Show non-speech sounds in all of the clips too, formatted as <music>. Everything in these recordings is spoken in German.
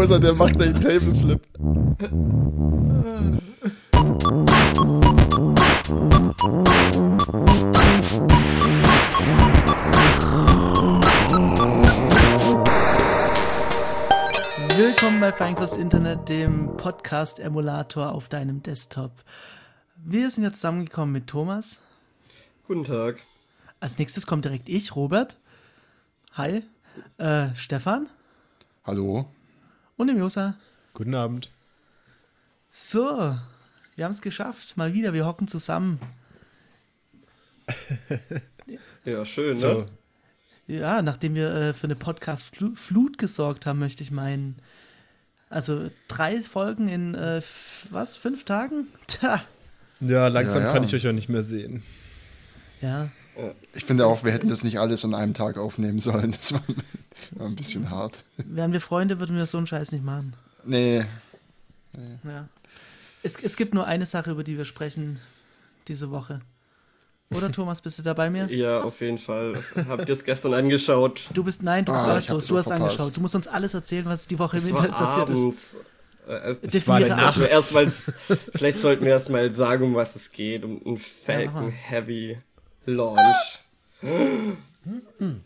Kosa, der macht einen Tableflip. Willkommen bei Feinkost Internet, dem Podcast-Emulator auf deinem Desktop. Wir sind jetzt zusammengekommen mit Thomas. Guten Tag. Als nächstes kommt direkt ich, Robert. Hi. Äh, Stefan. Hallo. Und dem Josa. Guten Abend. So, wir haben es geschafft. Mal wieder, wir hocken zusammen. <laughs> Ja, schön, So, ne? Ja, nachdem wir äh, für eine Podcast-Flut gesorgt haben, möchte ich meinen. Also drei Folgen in, äh, was, fünf Tagen? <laughs> Tja. ja, langsam Ja, ja. kann ich euch auch nicht mehr sehen. Ja, Ich finde auch, wir hätten das nicht alles an einem Tag aufnehmen sollen. <laughs> Das war, war ein bisschen hart. wären wir Freunde, würden wir so einen Scheiß nicht machen. Nee, Ja. Es, es gibt nur eine Sache, über die wir sprechen diese Woche. Oder <laughs> Thomas, bist du da bei mir? Ja, auf jeden Fall. Habt ihr es gestern angeschaut? Du bist, nein, du bist Ah, hab's du hast verpasst. angeschaut. Du musst uns alles erzählen, was die Woche im Es Internet war passiert ist. abends. Äh, Es war Definiere nachts. wir erst mal, vielleicht sollten wir erst mal sagen, um was es geht. Um einen Ja, Falcon mal. Heavy Launch.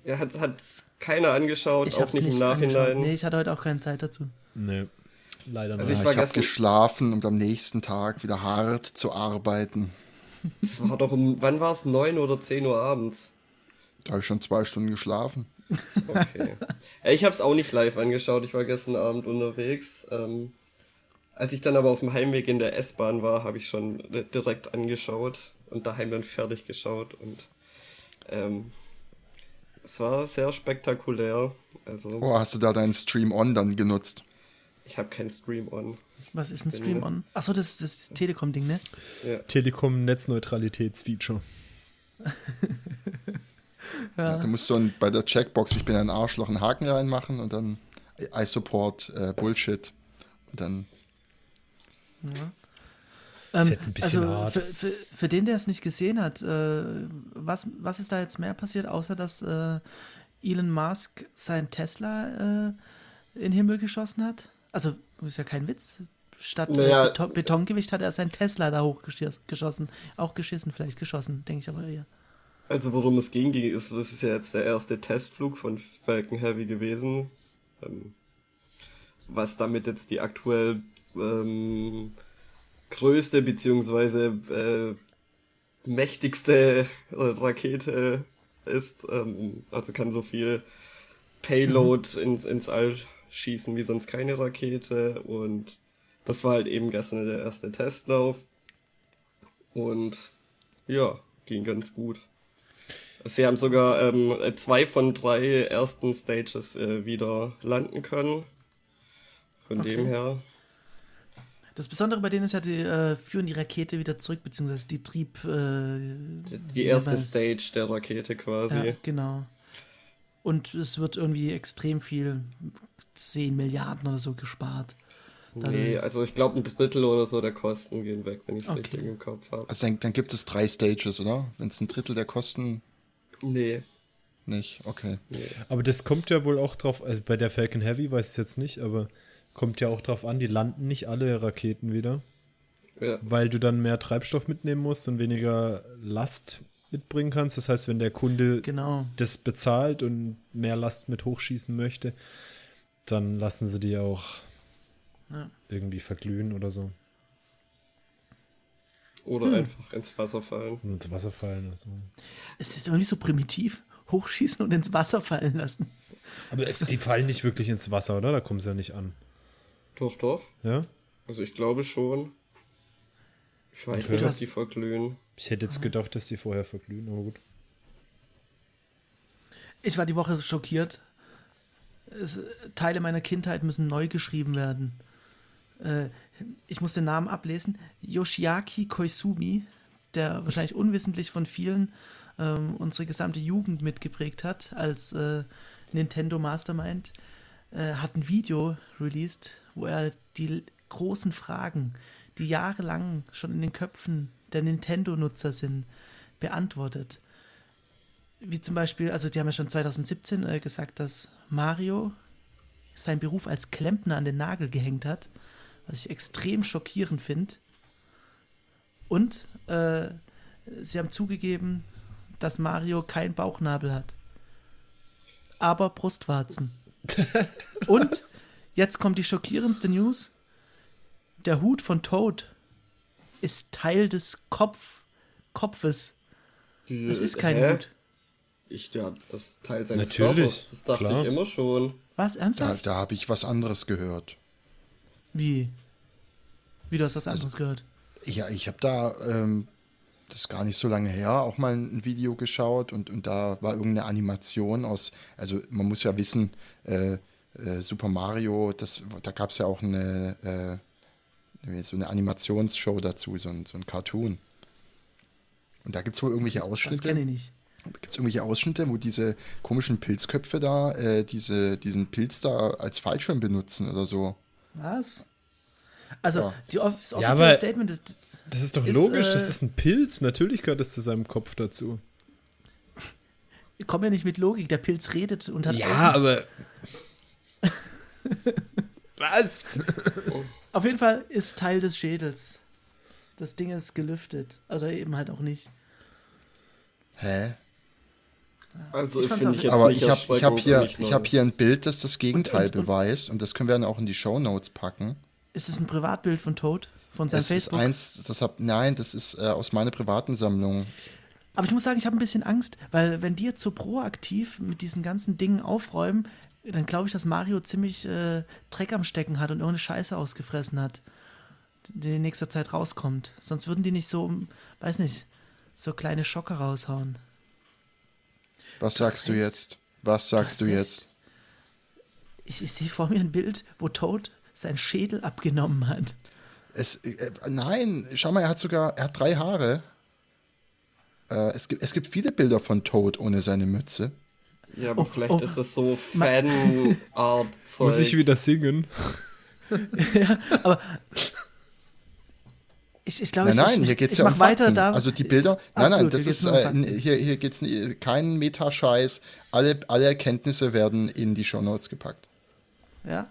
Ja, hat, hat keiner angeschaut, Ich auch nicht, nicht im Nachhinein. angeschaut. Nee, ich hatte heute auch keine Zeit dazu. Nee, leider Also nicht. ich ich, war ich habe gestern- geschlafen, um am nächsten Tag wieder hart zu arbeiten. Es war doch um, wann war es? 9 oder 10 Uhr abends? Da habe ich schon zwei Stunden geschlafen. Okay. Ich habe es auch nicht live angeschaut. Ich war gestern Abend unterwegs. Ähm, als ich dann aber auf dem Heimweg in der S-Bahn war, habe ich schon di- direkt angeschaut und daheim dann fertig geschaut. Und ähm, es war sehr spektakulär. Also Oh, hast du da deinen Stream On dann genutzt? ich habe keinen Stream on. Was ist ein Bin- Stream On? Achso, das ist das Telekom-Ding, ne? Ja. Telekom Netzneutralitätsfeature. <laughs> Ja. du musst so ein, bei der Checkbox, ich bin ein Arschloch, einen Haken reinmachen und dann I support äh, Bullshit. Und dann, Ist jetzt ein bisschen also hart. Für, für, für den, der es nicht gesehen hat, äh, was, was ist da jetzt mehr passiert, außer dass äh, Elon Musk sein Tesla äh, in den Himmel geschossen hat? Also, ist ja kein Witz. Statt Naja. Beton, Betongewicht hat er sein Tesla da hochgeschossen. Auch geschissen, vielleicht geschossen, denke ich aber eher. Also worum es ging, ging ist, das ist ja jetzt der erste Testflug von Falcon Heavy gewesen. Ähm, was damit jetzt die aktuell ähm, größte beziehungsweise äh, mächtigste Rakete ist. Ähm, also kann so viel Payload ins, ins All schießen wie sonst keine Rakete. Und das war halt eben gestern der erste Testlauf. Und ja, ging ganz gut. Sie haben sogar ähm, zwei von drei ersten Stages äh, wieder landen können. Von Okay. dem her. Das Besondere bei denen ist ja, die äh, führen die Rakete wieder zurück, beziehungsweise die Trieb. Äh, Die wie erste? Stage der Rakete quasi. Ja, genau. Und es wird irgendwie extrem viel, 10 Milliarden oder so gespart. Dadurch. Nee, also ich glaube ein Drittel oder so der Kosten gehen weg, wenn ich es Okay. richtig im Kopf habe. also dann, dann gibt es drei Stages, oder? Wenn es ein Drittel der Kosten Nee, nicht, okay. Aber das kommt ja wohl auch drauf, also bei der Falcon Heavy weiß ich es jetzt nicht, aber kommt ja auch drauf an, die landen nicht alle Raketen wieder, ja. weil du dann mehr Treibstoff mitnehmen musst und weniger Last mitbringen kannst. Das heißt, wenn der Kunde Genau. das bezahlt und mehr Last mit hochschießen möchte, dann lassen sie die auch Ja. irgendwie verglühen oder so. Oder Hm. einfach ins Wasser fallen. Und ins Wasser fallen oder so. Es ist irgendwie so primitiv. Hochschießen und ins Wasser fallen lassen. Aber es, die fallen nicht wirklich ins Wasser, oder? Da kommen sie ja nicht an. Doch, doch. Ja? Also ich glaube schon. Ich weiß Okay. nicht, ob hast- die verglühen. Ich hätte jetzt gedacht, dass die vorher verglühen, aber gut. Ich war die Woche schockiert. Es, Teile meiner Kindheit müssen neu geschrieben werden. Äh, ich muss den Namen ablesen. Yoshiaki Koizumi, der wahrscheinlich unwissentlich von vielen ähm, unsere gesamte Jugend mitgeprägt hat, als äh, Nintendo Mastermind, äh, hat ein Video released, wo er die großen Fragen, die jahrelang schon in den Köpfen der Nintendo-Nutzer sind, beantwortet. Wie zum Beispiel, also die haben ja schon 2017 äh, gesagt, dass Mario seinen Beruf als Klempner an den Nagel gehängt hat, was ich extrem schockierend finde. Und äh, sie haben zugegeben, dass Mario keinen Bauchnabel hat. Aber Brustwarzen. <laughs> Und jetzt kommt die schockierendste News. Der Hut von Toad ist Teil des Kopf, Kopfes. Es ist kein Hä? Hut. Ich, ja, das Teil seines Natürlich, Körpers. Das dachte klar. ich immer schon. Was? Da, Ernsthaft? da habe ich was anderes gehört. Wie? Wie, du hast was anderes gehört? Ja, ich habe da, ähm, das ist gar nicht so lange her, auch mal ein Video geschaut und, und da war irgendeine Animation aus, also man muss ja wissen, äh, äh, Super Mario, das, da gab es ja auch eine, äh, so eine Animationsshow dazu, so ein, so ein Cartoon. Und da gibt es wohl irgendwelche Das Ausschnitte. kenne ich nicht. Gibt es irgendwelche Ausschnitte, wo diese komischen Pilzköpfe da, äh, diese, diesen Pilz da als Fallschirm benutzen oder so? Was? Also, Ja. die, off- das Ja, offizielle aber- Statement ist, Das ist doch Ist, logisch, äh, das ist ein Pilz. Natürlich gehört das zu seinem Kopf dazu. ich komme ja nicht mit Logik, der Pilz redet und hat Ja, Augen. aber. <laughs> Was? Auf jeden Fall ist Teil des Schädels. Das Ding ist gelüftet. Oder eben halt auch nicht. Hä? Also Ich ich finde ich jetzt Aber nicht ich habe ich hab hier, ich neu. hab hier ein Bild, das das Gegenteil Und- und- beweist und das können wir dann auch in die Shownotes packen. Ist es ein Privatbild von Toad? Von seinem Das ist Facebook? eins, das hab, nein, das ist äh, aus meiner privaten Sammlung. Aber ich muss sagen, ich habe ein bisschen Angst, weil wenn die jetzt so proaktiv mit diesen ganzen Dingen aufräumen, dann glaube ich, dass Mario ziemlich äh, Dreck am Stecken hat und irgendeine Scheiße ausgefressen hat, die in nächster Zeit rauskommt. Sonst würden die nicht so, weiß nicht, so kleine Schocker raushauen. Was sagst du recht. jetzt? Was sagst du jetzt? Ich, ich sehe vor mir ein Bild, wo Toad seinen Schädel abgenommen hat. Es, äh, nein, schau mal, er hat sogar, er hat drei Haare. Äh, es, gibt, es gibt viele Bilder von Toad ohne seine Mütze. Ja, aber Oh, vielleicht oh. ist das so Fan-Art-Zeug. Muss ich wieder singen? <laughs> Ich, ich glaube, Nein, nein, ich, hier geht es ich ja mach um weiter Fakten. da. Also die Bilder, nein, nein, Absolut, das hier geht's ist, um äh, hier, hier geht es kein Metascheiß. Alle, alle Erkenntnisse werden in die Shownotes gepackt. Ja.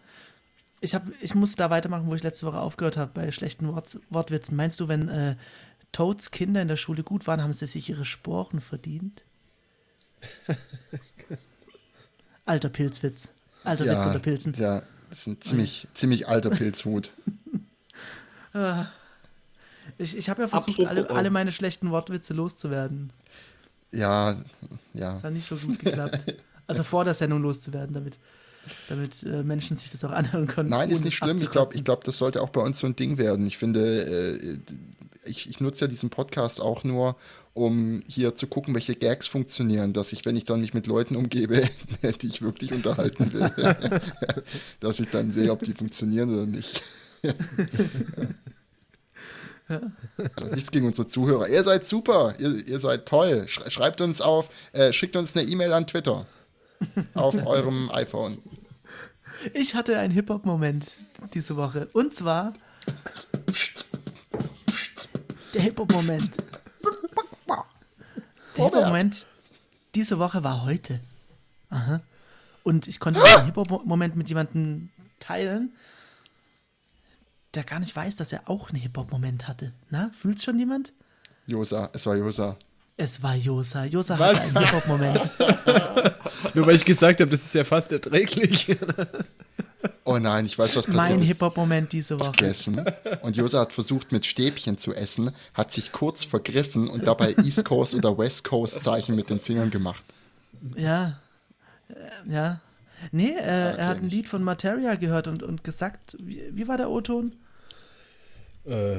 Ich, hab, ich muss da weitermachen, wo ich letzte Woche aufgehört habe, bei schlechten Wort, Wortwitzen. Meinst du, wenn äh, Toads Kinder in der Schule gut waren, haben sie sich ihre Sporen verdient? <laughs> Alter Pilzwitz. Alter Witz unter Pilzen. ja, das ist ein ziemlich, ziemlich alter Pilzhut. <laughs> Ich, ich habe ja versucht, Apropos- alle, alle meine schlechten Wortwitze loszuwerden. Ja, ja. Das hat nicht so gut geklappt. Also vor der Sendung loszuwerden, damit, damit äh, Menschen sich das auch anhören können. Nein, ist nicht schlimm. Ich glaube, ich glaub, das sollte auch bei uns so ein Ding werden. Ich finde, äh, ich, ich nutze ja diesen Podcast auch nur, um hier zu gucken, welche Gags funktionieren, dass ich, wenn ich dann mich mit Leuten umgebe, <laughs> die ich wirklich unterhalten will, <laughs> dass ich dann sehe, ob die funktionieren oder nicht. So, nichts gegen unsere Zuhörer. Ihr seid super, ihr, ihr seid toll. Sch- Schreibt uns auf, äh, schickt uns eine E-Mail an Twitter. Auf eurem iPhone. Ich hatte einen Hip-Hop-Moment diese Woche. Und zwar. <laughs> Der Hip-Hop-Moment. Der Robert. Hip-Hop-Moment diese Woche war heute. Aha. Und ich konnte diesen Hip-Hop-Moment mit jemandem teilen, der gar nicht weiß, dass er auch einen Hip-Hop-Moment hatte. Na, fühlt's schon jemand? Josa, es war Josa. Es war Josa. Josa Was? hatte einen Hip-Hop-Moment. <laughs> Nur weil ich gesagt habe, das ist ja fast erträglich. <laughs> Oh nein, ich weiß, was passiert mein ist. Hip-Hop-Moment diese Woche. gegessen und Josa hat versucht mit Stäbchen zu essen, hat sich kurz vergriffen und dabei East Coast oder West Coast Zeichen mit den Fingern gemacht. Ja. Äh, Ja. Nee, äh, er hat ein. Lied von Materia gehört und, und gesagt, wie, wie war der O-Ton? äh,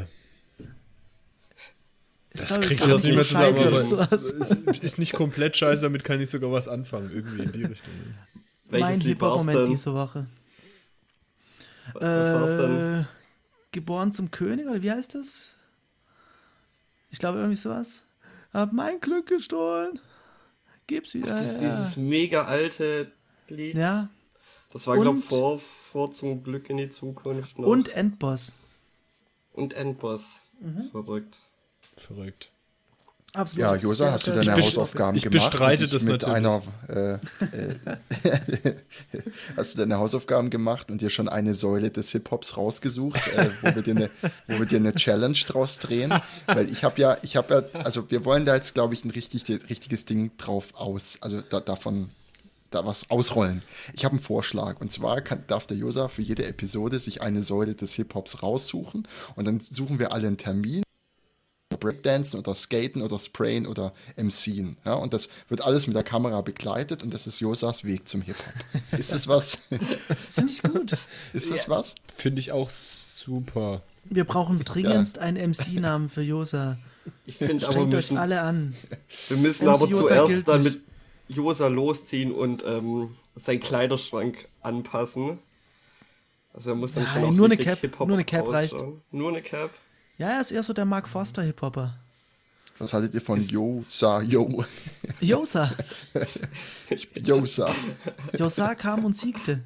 das glaub ich, kriegt jetzt nicht mehr zusammen, aber ist, ist nicht komplett scheiße, damit kann ich sogar was anfangen. Irgendwie in die Richtung. Welches mein denn? diese Woche. Was war's denn? Äh, Geboren zum König, oder wie heißt das? Ich glaube, irgendwie sowas. Hab mein Glück gestohlen. Gib's wieder. Das ist dieses mega alte Lied. ja. Das war, glaube ich, vor, vor zum Glück in die Zukunft noch. Und Endboss. Und Endboss. Mhm. Verrückt. Verrückt. Absolut. Ja, Josa, hast du deine. Hausaufgaben ich gemacht? bestreite und dich das mit natürlich. einer äh, <laughs> äh, <laughs> Hast du deine Hausaufgaben gemacht und dir schon eine Säule des Hip-Hops rausgesucht, äh, wo, wir dir eine, wo wir dir eine Challenge draus drehen? Weil ich habe ja, ich habe ja, also wir wollen da jetzt, glaube ich, ein richtig, richtiges Ding drauf aus, also da, davon da was ausrollen. Ich habe einen Vorschlag und zwar kann, darf der Josa für jede Episode sich eine Säule des Hip-Hops raussuchen und dann suchen wir alle einen Termin Breakdancen oder Skaten oder Sprayen oder MCen. Ja, und das wird alles mit der Kamera begleitet und das ist Josas Weg zum Hip-Hop. <laughs> Ist das was? Finde ich gut. <laughs> Ist das was? Finde ich auch super. Wir brauchen dringendst einen MC-Namen für Josa. Ich finde aber, wir Strengt euch müssen, alle an. wir müssen MC aber Josa zuerst dann mit Josa losziehen und ähm, seinen Kleiderschrank anpassen. Also er muss dann Nein, schon auch nur eine Cap- Hip-Hop nur eine Cap reicht. ausschauen. Nur eine Cap. Ja, er ist eher so der Mark Foster Hip-Hopper. Was haltet ihr von Josa, Yo, Josa. Josa? <laughs> Josa kam und siegte.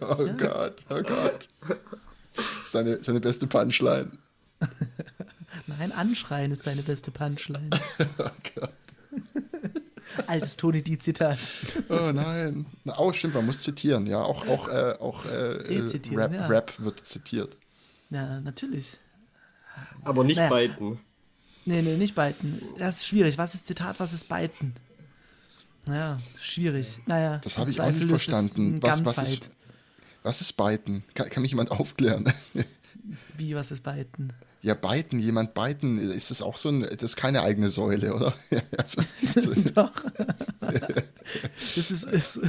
Oh Gott, oh Gott. Seine, seine beste Punchline. Nein, anschreien ist seine beste Punchline. <laughs> Oh Gott. Altes Tony D-Zitat. Oh nein. Na, Oh, stimmt, man muss zitieren, ja. Auch, auch, äh, auch äh, Rap, ja. Rap wird zitiert. Ja, natürlich. Aber nicht Naja. beiden. Nee, nee, nicht beiten. Das ist schwierig. Was ist Zitat, was ist beiten? Naja, schwierig. Naja, Das habe ich auch nicht verstanden. Was, was, ist, was ist Biten? Kann, kann mich jemand <laughs> aufklären? Wie, was ist beiten? Ja, Biten, jemand Biten, ist das auch so ein, das ist keine eigene Säule, oder? <laughs> also, so, <laughs> Doch. das ist, ist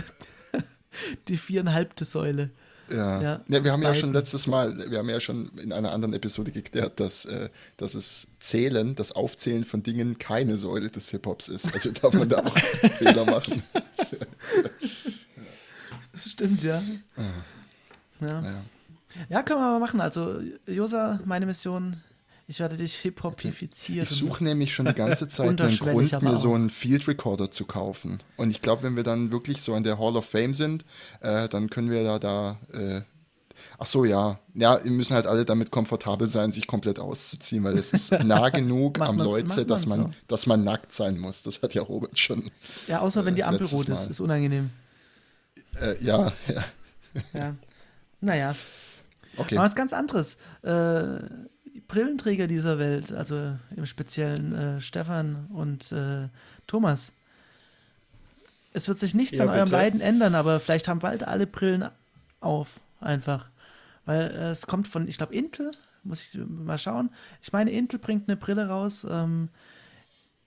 die viereinhalbte Säule. Ja. Ja, Ja, wir haben ja das schon letztes Mal, wir haben ja schon in einer anderen Episode geklärt, dass, äh, dass es Zählen, das Aufzählen von Dingen keine Säule des Hip-Hops ist. Also <laughs> darf man da auch <laughs> Fehler machen. <laughs> Das stimmt, ja. Ja. Naja. ja, können wir mal machen. Also, Josa, meine Mission, ich werde dich hip-hopifizieren. Ich suche nämlich schon die ganze <laughs> Zeit einen Grund, mir auch. so einen Field Recorder zu kaufen. Und ich glaube, wenn wir dann wirklich so in der Hall of Fame sind, äh, dann können wir da, da äh, ach so, ja. Ja, wir müssen halt alle damit komfortabel sein, sich komplett auszuziehen, weil es ist <laughs> nah genug am macht dass man so. dass man nackt sein muss. Das hat ja Robert schon. Ja, außer wenn die äh, Ampel rot ist. Ist unangenehm. Äh, ja, ja. Ja. Naja. Okay. Aber was ganz anderes. Äh, Brillenträger dieser Welt, also im Speziellen äh, Stefan und äh, Thomas. Es wird sich nichts Ja, an eurem bitte. Leiden ändern, aber vielleicht haben bald alle Brillen auf, einfach. Weil äh, es kommt von, ich glaube, Intel, muss ich mal schauen. Ich meine, Intel bringt eine Brille raus, ähm,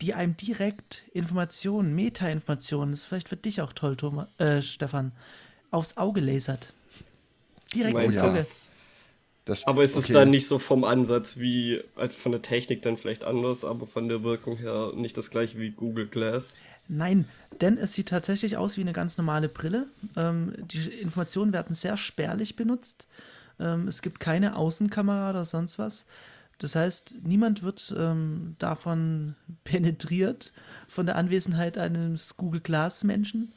die einem direkt Informationen, Meta-Informationen, das ist vielleicht für dich auch toll, Thomas, äh, Stefan, aufs Auge lasert. Direkt ins du? Auge. Das, Aber ist es okay. dann nicht so vom Ansatz wie, also von der Technik dann vielleicht anders, aber von der Wirkung her nicht das gleiche wie Google Glass? Nein, denn es sieht tatsächlich aus wie eine ganz normale Brille. Ähm, die Informationen werden sehr spärlich benutzt. Ähm, es gibt keine Außenkamera oder sonst was. Das heißt, niemand wird ähm, davon <laughs> penetriert, von der Anwesenheit eines Google Glass Menschen.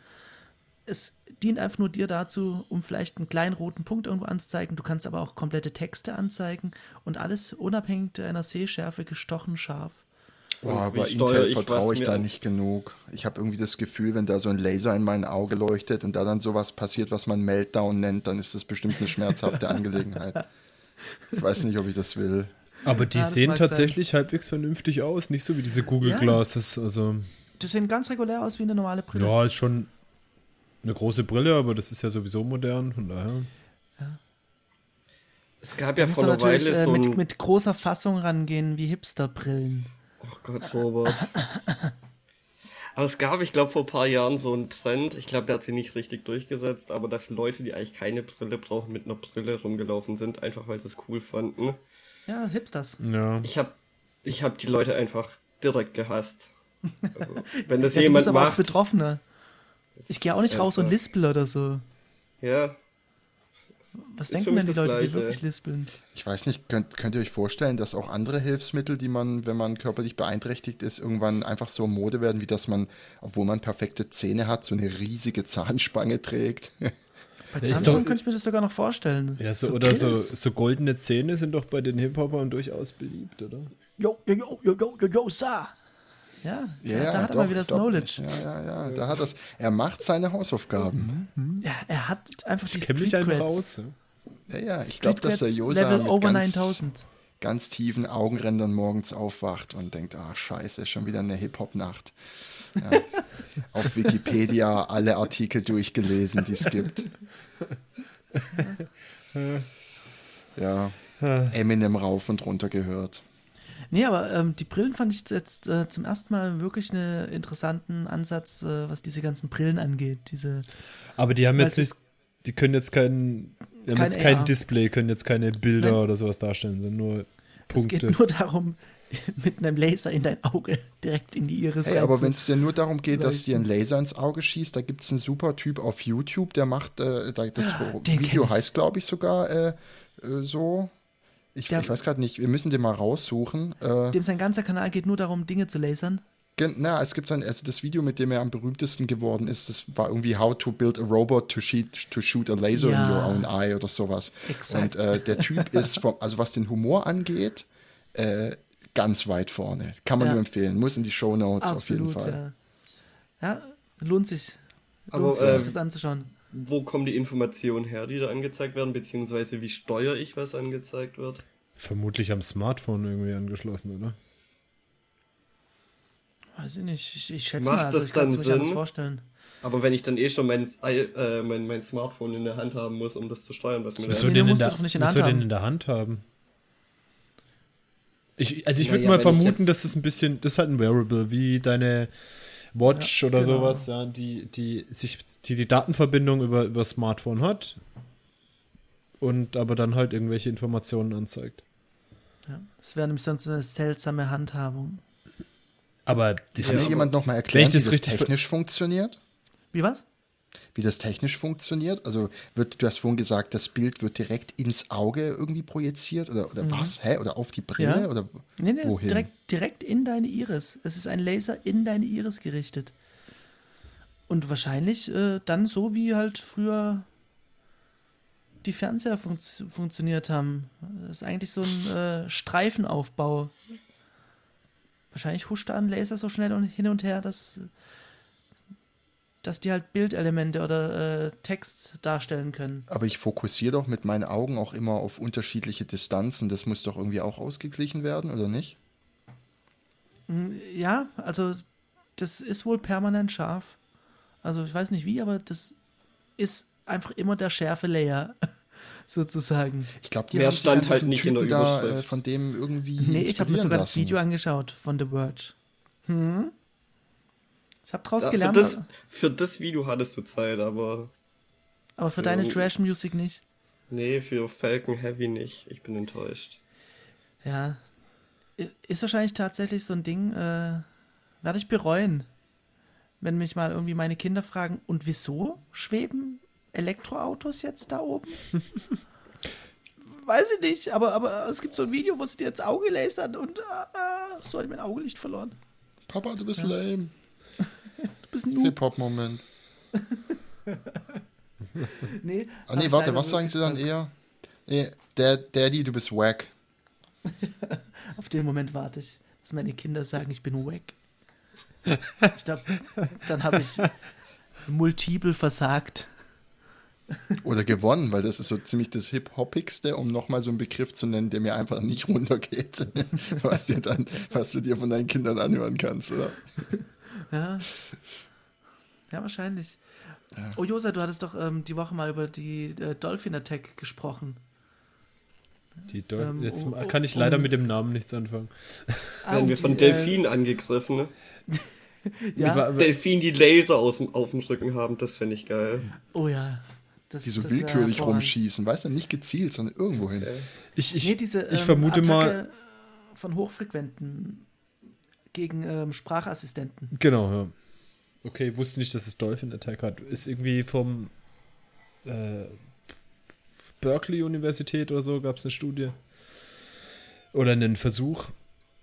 Es dient einfach nur dir dazu, um vielleicht einen kleinen roten Punkt irgendwo anzuzeigen. Du kannst aber auch komplette Texte anzeigen und alles unabhängig deiner Sehschärfe gestochen scharf. Boah, aber Intel ich, vertraue ich mir da nicht genug. Ich habe irgendwie das Gefühl, wenn da so ein Laser in mein Auge leuchtet und da dann sowas passiert, was man Meltdown nennt, dann ist das bestimmt eine schmerzhafte <laughs> Angelegenheit. Ich weiß nicht, ob ich das will. Aber die Ja, das sehen mag sein. tatsächlich halbwegs vernünftig aus, nicht so wie diese Google Ja. Glasses. Also, Die sehen ganz regulär aus wie eine normale Brille. ja, ist schon eine große Brille, aber das ist ja sowieso modern, von daher. Es gab Da ja vor einer Weile äh, so mit, ein... mit großer Fassung rangehen wie Hipsterbrillen. Oh Gott, Robert. aber es gab, ich glaube, vor ein paar Jahren so einen Trend, ich glaube, der hat sich nicht richtig durchgesetzt, aber dass Leute, die eigentlich keine Brille brauchen, mit einer Brille rumgelaufen sind, einfach weil sie es cool fanden. Ja, Hipsters. Ja. Ich habe ich hab die Leute einfach direkt gehasst. Also, wenn <laughs> das Ja, du jemand bist aber auch macht... Betroffener. das Ich gehe auch nicht raus und lispel oder so. Ja, Was Ist denken denn die Leute, die Gleiche. wirklich lispeln? Ich weiß nicht, könnt, könnt ihr euch vorstellen, dass auch andere Hilfsmittel, die man, wenn man körperlich beeinträchtigt ist, irgendwann einfach so Mode werden, wie dass man, obwohl man perfekte Zähne hat, so eine riesige Zahnspange trägt? <laughs> Bei doch- könnte ich mir das sogar noch vorstellen. Ja, so, oder so, so goldene Zähne sind doch bei den Hip-Hopern durchaus beliebt, oder? Yo, yo, yo, yo, yo, yo, yo, sa. Ja, Ja, da, ja, da hat er doch, mal wieder das glaub, Knowledge. Ja, ja, ja. Da hat das, er macht seine Hausaufgaben. Ja, er hat einfach die Ich mich Street einfach Creds. aus. Ja. Ja. Ich glaube, dass der Josa Level mit over ganz, 9000. ganz tiefen Augenrändern morgens aufwacht und denkt, ah, scheiße, schon wieder eine Hip-Hop-Nacht. Ja. <laughs> Auf Wikipedia alle Artikel durchgelesen, die es gibt. <laughs> Ja, Eminem rauf und runter gehört. Nee, aber ähm, die Brillen fand ich jetzt äh, zum ersten Mal wirklich einen interessanten Ansatz, äh, was diese ganzen Brillen angeht. Diese, Aber die haben jetzt es nicht, die können jetzt kein, die haben Kein jetzt kein AR. Display, können jetzt keine Bilder Nein. oder sowas darstellen, sind nur es Punkte. geht nur darum, <laughs> mit einem Laser in dein Auge direkt in die Iris Hey, aber wenn es dir nur darum geht, dass dir ein Laser ins Auge schießt, da gibt es einen super Typ auf YouTube, der macht, äh, da, das Ah, den Video heißt, glaube ich, sogar äh, äh, so. Ich, Der- ich weiß gerade nicht, wir müssen den mal raussuchen. Äh, Dem sein ganzer Kanal geht nur darum, Dinge zu lasern. na, es gibt ein, also das Video, mit dem er am berühmtesten geworden ist, das war irgendwie How to build a robot to shoot, to shoot a laser Ja. in your own eye oder sowas. Exakt. Und äh, der Typ <laughs> ist, vom, also was den Humor angeht, äh, ganz weit vorne. Kann man Ja. nur empfehlen. Muss in die Show Notes auf jeden Fall. ja. Ja, lohnt sich. Aber, Lohnt sich, sich ähm, das anzuschauen. Wo kommen die Informationen her, die da angezeigt werden, beziehungsweise wie steuere ich, was angezeigt wird? Vermutlich am Smartphone irgendwie angeschlossen, oder? Weiß ich nicht. Ich, ich schätze Macht mal, also das ich dann Sinn? vorstellen. Aber wenn ich dann eh schon mein, äh, mein, mein Smartphone in der Hand haben muss, um das zu steuern, was mir Das da Wieso den, in musst du der, doch nicht in der Hand den haben? in der Hand haben? Ich, also ich würde Naja, mal vermuten, dass das ein bisschen, das ist halt ein Wearable, wie deine Watch Ja, oder genau. sowas, ja, die, die sich die, die Datenverbindung über, über Smartphone hat und aber dann halt irgendwelche Informationen anzeigt. Ja. Das wäre nämlich sonst eine seltsame Handhabung. Aber die Kann mir aber- jemand nochmal erklären, wie das das richtig technisch funktioniert? Wie was? Wie das technisch funktioniert? Also wird, du hast vorhin gesagt, das Bild wird direkt ins Auge irgendwie projiziert oder, oder was? Hä? Oder auf die Brille? Mhm. Ja. Oder Nee, nee, es ist wohin? direkt, direkt in deine Iris. Es ist ein Laser in deine Iris gerichtet. Und wahrscheinlich äh, dann so, wie halt früher die Fernseher funz funktioniert haben. Das ist eigentlich so ein äh, Streifenaufbau. Wahrscheinlich huscht da ein Laser so schnell und hin und her, dass, dass die halt Bildelemente oder äh, Text darstellen können. Aber ich fokussiere doch mit meinen Augen auch immer auf unterschiedliche Distanzen. Das muss doch irgendwie auch ausgeglichen werden, oder nicht? Ja, also das ist wohl permanent scharf. Also ich weiß nicht wie, aber das ist einfach immer der Schärfe-Layer, <laughs> sozusagen. Ich glaube, die Mehr haben stand an halt nicht in der Typen da, Überschrift. äh, von dem irgendwie Nee, ich habe mir sogar das lassen. Video angeschaut von The Verge. Hm? Ich habe draus Ja, für, gelernt, das, für das Video hattest du Zeit, aber aber für deine Ja. Trash-Music nicht. nee, für Falcon Heavy nicht. Ich bin enttäuscht. Ja. Ist wahrscheinlich tatsächlich so ein Ding, äh, werde ich bereuen, wenn mich mal irgendwie meine Kinder fragen, und wieso schweben Elektroautos jetzt da oben? <laughs> Weiß ich nicht, aber, aber es gibt so ein Video, wo sie dir ins Auge lasern und äh, so habe ich mein Augenlicht verloren. Papa, du bist lame. Du bist ein Noob. Hip-Hop-Moment. <laughs> Nee, Ah, nee, warte, was sagen sie dann wirklich eher? Nee, Dad, Daddy, du bist wack. <laughs> Auf den Moment warte ich, dass meine Kinder sagen, ich bin wack. Ich glaube, dann habe ich multiple versagt. Oder gewonnen, weil das ist so ziemlich das Hip-Hoppigste, um nochmal so einen Begriff zu nennen, der mir einfach nicht runtergeht. <laughs> was, dir dann, was du dir von deinen Kindern anhören kannst, oder? Ja. Ja, wahrscheinlich. Oh, Josa, du hattest doch ähm, die Woche mal über die äh, Dolphin Attack gesprochen. Die Deu Ähm, Jetzt oh, oh, kann ich leider um- mit dem Namen nichts anfangen. Ah, Werden wir die, von äh, Delfinen angegriffen, ne? <laughs> Ja. Delfinen, die Laser aus dem, auf dem Rücken haben, das fände ich geil. Oh ja. Das, Die so willkürlich rumschießen, weißt du, nicht gezielt, sondern irgendwo hin. Ich, ich, nee, diese, ich ähm, vermute mal. Attacke Von Hochfrequenten gegen ähm, Sprachassistenten. Genau, ja. Okay, wusste nicht, dass es Dolphin Attack hat. Ist irgendwie vom äh, Berkeley Universität oder so gab es eine Studie oder einen Versuch,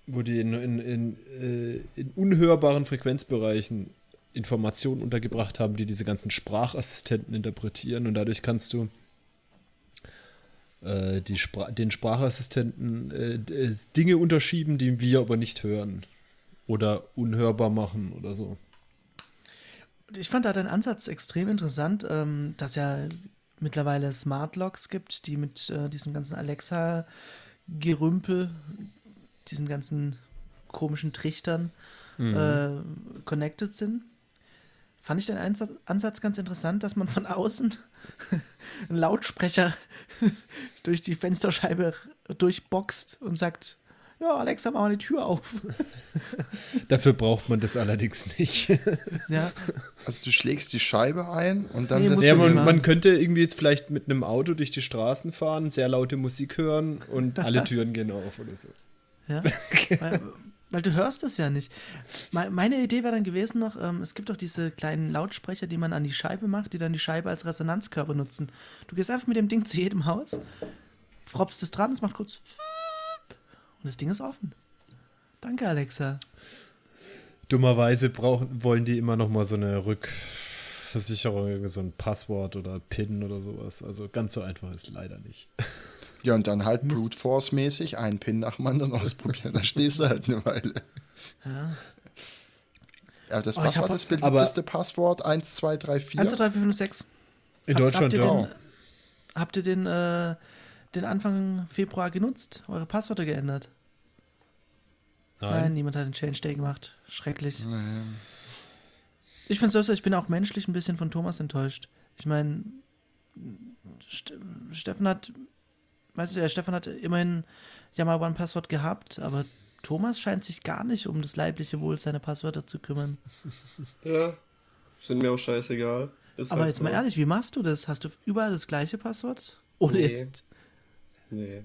wo die in, in, in, äh, in unhörbaren Frequenzbereichen Informationen untergebracht haben, die diese ganzen Sprachassistenten interpretieren und dadurch kannst du äh, die Spra den Sprachassistenten äh, äh, Dinge unterschieben, die wir aber nicht hören. Oder unhörbar machen oder so. Ich fand da deinen Ansatz extrem interessant, ähm, dass ja mittlerweile Smart Locks gibt, die mit äh, diesem ganzen Alexa-Gerümpel, diesen ganzen komischen Trichtern äh, connected sind. Fand ich Einsatz, Ansatz ganz interessant, dass man von außen <laughs> einen Lautsprecher <laughs> durch die Fensterscheibe durchboxt und sagt, ja, Alexa, mach mal die Tür auf. <laughs> Dafür braucht man das allerdings nicht. ja, Also du schlägst die Scheibe ein und dann Nee, ja, man, man könnte irgendwie jetzt vielleicht mit einem Auto durch die Straßen fahren, sehr laute Musik hören und alle <laughs> Türen gehen auf oder so. Ja, <laughs> weil, weil du hörst es ja nicht. Me- Meine Idee wäre dann gewesen noch, ähm, es gibt doch diese kleinen Lautsprecher, die man an die Scheibe macht, die dann die Scheibe als Resonanzkörper nutzen. Du gehst einfach mit dem Ding zu jedem Haus, fropfst es dran, es macht kurz und das Ding ist offen. Danke, Alexa. Dummerweise brauchen, wollen die immer noch mal so eine Rückversicherung, so ein Passwort oder PIN oder sowas. Also ganz so einfach ist leider nicht. Ja, und dann halt Brute Force mäßig einen Pin nach dem anderen ausprobieren. Da stehst du halt eine Weile. Ja. Ja, das war hab- das beliebteste Passwort? 1, 2, 3, 4? 1, 2, 3, 4, 5, 6. In Hab- Deutschland habt ja. den, habt ihr den, äh, den Anfang Februar genutzt? Eure Passwörter geändert? Nein, niemand hat den Change Day gemacht. Schrecklich. Ich finde es so, ich bin auch menschlich ein bisschen von Thomas enttäuscht. Ich meine, St Steffen hat, weißt du ja, Stefan hat immerhin ja mal One-Passwort gehabt, aber Thomas scheint sich gar nicht um das leibliche Wohl seiner Passwörter zu kümmern. <laughs> Ja, sind mir auch scheißegal. Ist Aber halt jetzt mal so. ehrlich, wie machst du das? Hast du überall das gleiche Passwort? Oder Nee. jetzt? Nee.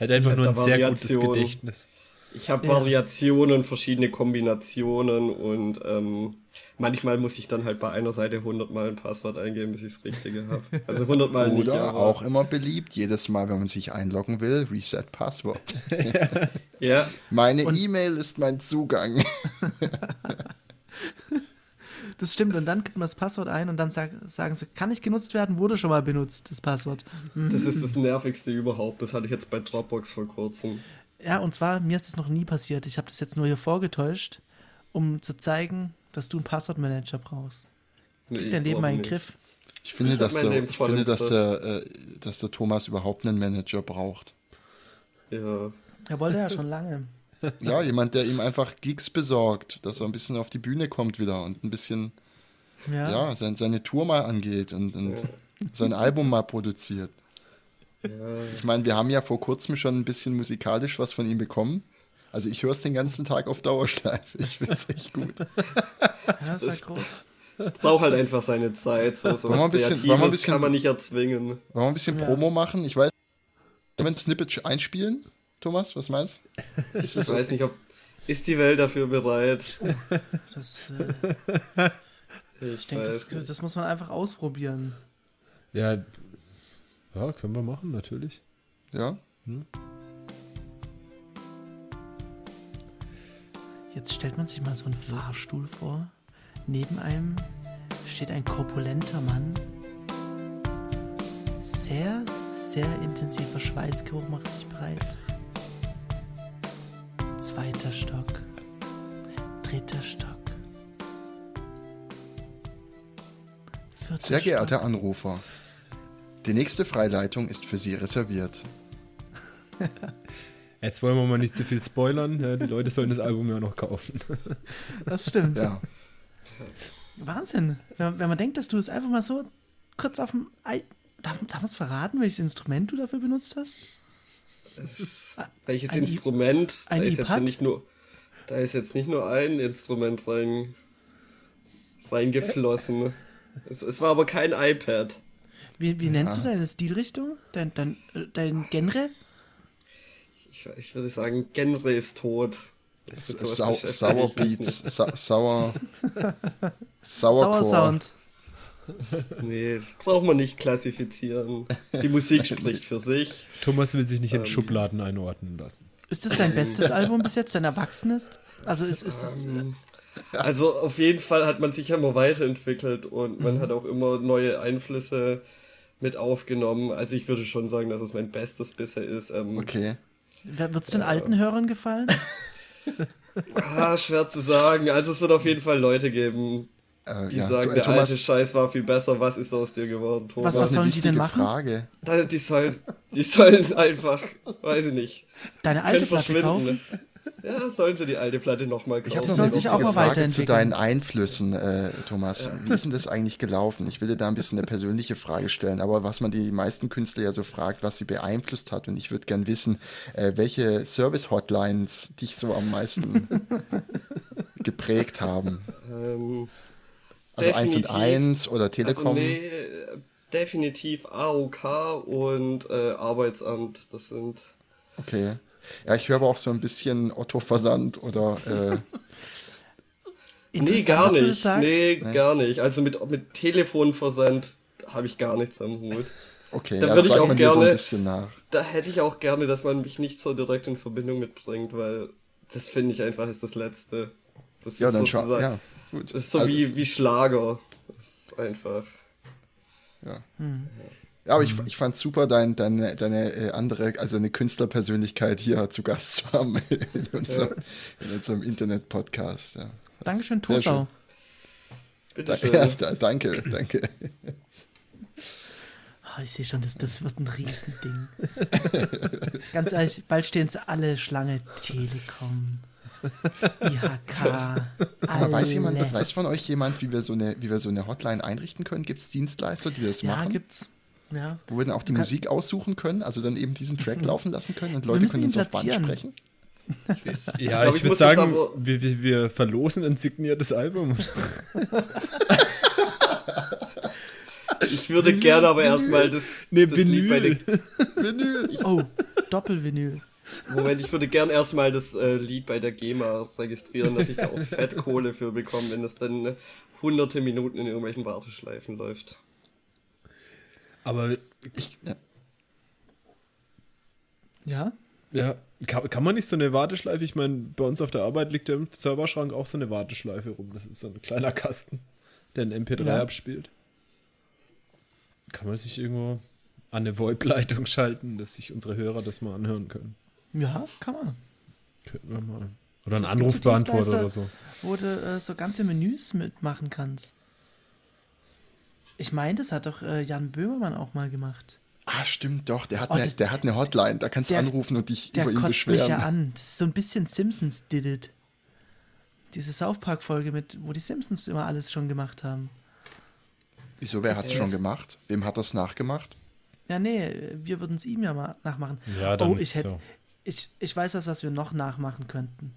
Hat einfach nur ein sehr gutes Variationen. Gedächtnis. Ich habe Ja. Variationen, verschiedene Kombinationen und ähm, manchmal muss ich dann halt bei einer Seite 100 Mal ein Passwort eingeben, bis ich das Richtige habe. Also 100 Mal <laughs> nicht, Oder auch immer beliebt, jedes Mal, wenn man sich einloggen will, Reset Passwort. <laughs> ja, Meine E-Mail ist mein Zugang. <laughs> Das stimmt, und dann gibt man das Passwort ein und dann sag, sagen sie, kann nicht genutzt werden, wurde schon mal benutzt, das Passwort. das ist <laughs> das nervigste überhaupt. Das hatte ich jetzt bei Dropbox vor kurzem. Ja, und zwar, mir ist das noch nie passiert. Ich habe das jetzt nur hier vorgetäuscht, um zu zeigen, dass du einen Passwortmanager brauchst. Nee, Krieg dein Leben mal in den nicht. Griff. Ich finde, Ich dass, der, ich finde dass, der, äh, dass der Thomas überhaupt einen Manager braucht. Ja, Er wollte ja schon lange. Ja, jemand, der ihm einfach Gigs besorgt, dass er ein bisschen auf die Bühne kommt wieder und ein bisschen, Ja. ja, sein, seine Tour mal angeht und, und sein Album mal produziert. ja. Ich meine, wir haben ja vor kurzem schon ein bisschen musikalisch was von ihm bekommen. Also ich höre es den ganzen Tag auf Dauerschleife. Ich finde es echt gut. ja, das ist halt groß. Es braucht halt einfach seine Zeit. So, so Wollen wir ein bisschen- wollen wir ein bisschen- kann man nicht erzwingen. Wollen wir ein bisschen Ja. Promo machen? Ich weiß, ein Snippet einspielen? Thomas, was meinst du? Ich weiß nicht, ob. Ist die Welt dafür bereit? <laughs> Das, äh, Ich, ich denke, das, das muss man einfach ausprobieren. Ja, ja, können wir machen, natürlich. Ja? Jetzt stellt man sich mal so einen Fahrstuhl vor. Neben einem steht ein korpulenter Mann. Sehr, sehr intensiver Schweißgeruch macht sich breit. Zweiter Stock. Dritter Stock. Vierter Sehr geehrter Stock. Anrufer, die nächste Freileitung ist für Sie reserviert. <laughs> Jetzt wollen wir mal nicht zu viel spoilern. Ja, die Leute sollen das Album ja noch kaufen. <laughs> Das stimmt. Ja. Wahnsinn. Wenn, wenn man denkt, dass du das einfach mal so kurz auf dem. Ei darf darf man es verraten, welches Instrument du dafür benutzt hast? <laughs> Welches Ein I- Instrument? ein da ist jetzt nicht nur. Da ist jetzt nicht nur ein Instrument rein, reingeflossen. <laughs> Es, es war aber kein iPad. Wie, wie nennst du deine Stilrichtung? Dein, dein, äh, dein Genre? Ich, ich würde sagen, Genre ist tot. Sau Sour. Beats, sa sauer, <laughs> Sauer Sauercore. Sound. Nee, das braucht man nicht klassifizieren. Die Musik <laughs> spricht für sich. Thomas will sich nicht in Ähm. Schubladen einordnen lassen. Ist das dein bestes <laughs> Album bis jetzt, dein erwachsenes? Also ist, ist das. Ähm, Also auf jeden Fall hat man sich ja immer weiterentwickelt und man hat auch immer neue Einflüsse mit aufgenommen. Also ich würde schon sagen, dass es mein Bestes bisher ist. Ähm, Okay. Wird es den alten Hörern gefallen? <laughs> Ah, schwer zu sagen. Also es wird auf jeden Fall Leute geben, Äh, die ja. sagen, Du- der Thomas, alte Scheiß war viel besser. Was ist aus dir geworden, Thomas? Was- was eine sollen die denn wichtige machen? Frage. Da- Die sollen, die sollen einfach, weiß ich nicht, Deine alte Platte kaufen? Ja, sollen sie die alte Platte nochmal kaufen. Ich habe noch eine sich auch wichtige mal Frage zu deinen Einflüssen, äh, Thomas. Wie ist denn das eigentlich gelaufen? Ich will dir da ein bisschen eine persönliche Frage stellen, aber was man die meisten Künstler ja so fragt, was sie beeinflusst hat. Und ich würde gern wissen, äh, welche Service-Hotlines dich so am meisten <laughs> geprägt haben. Ähm, Also 1 und Definitiv. 1 oder also Telekom. nee, äh, definitiv AOK und äh, Arbeitsamt. Das sind Okay. Ja, ich höre aber auch so ein bisschen Otto-Versand oder äh, <laughs> Nee, gar dass du das nicht. sagst. Nee, Nee. gar nicht. Also mit, mit Telefonversand habe ich gar nichts am Hut. okay, Da ja, würde ich auch dir so ein gerne- bisschen nach. Da hätte ich auch gerne, dass man mich nicht so direkt in Verbindung mitbringt, weil das finde ich einfach ist das Letzte. Das Ja, ist dann schau. Ja, gut. Das ist so Also, wie, wie Schlager. Das ist einfach. Ja. Ja, aber ich, ich fand super, dein, deine, deine äh, andere, also eine Künstlerpersönlichkeit hier zu Gast zu haben <laughs> in unserem, in unserem Internet-Podcast. Ja. Dankeschön, Tosau. Bitte Da, schön. ja, da, danke, danke. Ah, ich sehe schon, das, das wird ein Riesending. Ganz ehrlich, bald stehen sie alle Schlange. Telekom, IHK. Sag mal, weiß jemand, weiß von euch jemand, wie wir so eine, wie wir so eine Hotline einrichten können? Gibt es Dienstleister, die das Ja, machen? gibt's. Ja. Wo wir dann auch die Musik aussuchen können, also dann eben diesen Track laufen lassen können und Leute können uns auf Band sprechen? Ja, ich, ich muss würde sagen, wir, wir, wir verlosen ein signiertes Album. <laughs> Ich würde gerne aber erstmal das, Nee, das Lied bei Vinyl. <laughs> Vinyl. Oh, Doppelvinyl. Moment, ich würde gerne erstmal das äh, Lied bei der GEMA registrieren, dass ich da auch Fettkohle für bekomme, wenn es dann äh, hunderte Minuten in irgendwelchen Warteschleifen läuft. Aber Ich, ja. Ja? ja, kann, kann man nicht so eine Warteschleife? Ich meine, bei uns auf der Arbeit liegt ja im Serverschrank auch so eine Warteschleife rum. Das ist so ein kleiner Kasten, der ein MP3 Ja. abspielt. Kann man sich irgendwo an eine VoIP-Leitung schalten, dass sich unsere Hörer das mal anhören können? Ja, kann man. Könnten wir mal. Oder einen so Anrufbeantworter oder so. Wo du äh, so ganze Menüs mitmachen kannst. Ich meine, das hat doch äh, Jan Böhmermann auch mal gemacht. Ah, stimmt doch. Der hat, Oh, eine, das- der hat eine Hotline. Da kannst du anrufen und dich Der über ihn kotzt mich beschweren. ja an. Das ist so ein bisschen Simpsons did it. Diese South Park-Folge, mit, wo die Simpsons immer alles schon gemacht haben. Wieso, wer hat es schon gemacht? Wem hat das nachgemacht? Ja, nee, wir würden es ihm ja mal nachmachen. Ja, dann oh, ist ich, es hätte, so. Ich, ich weiß was, was wir noch nachmachen könnten.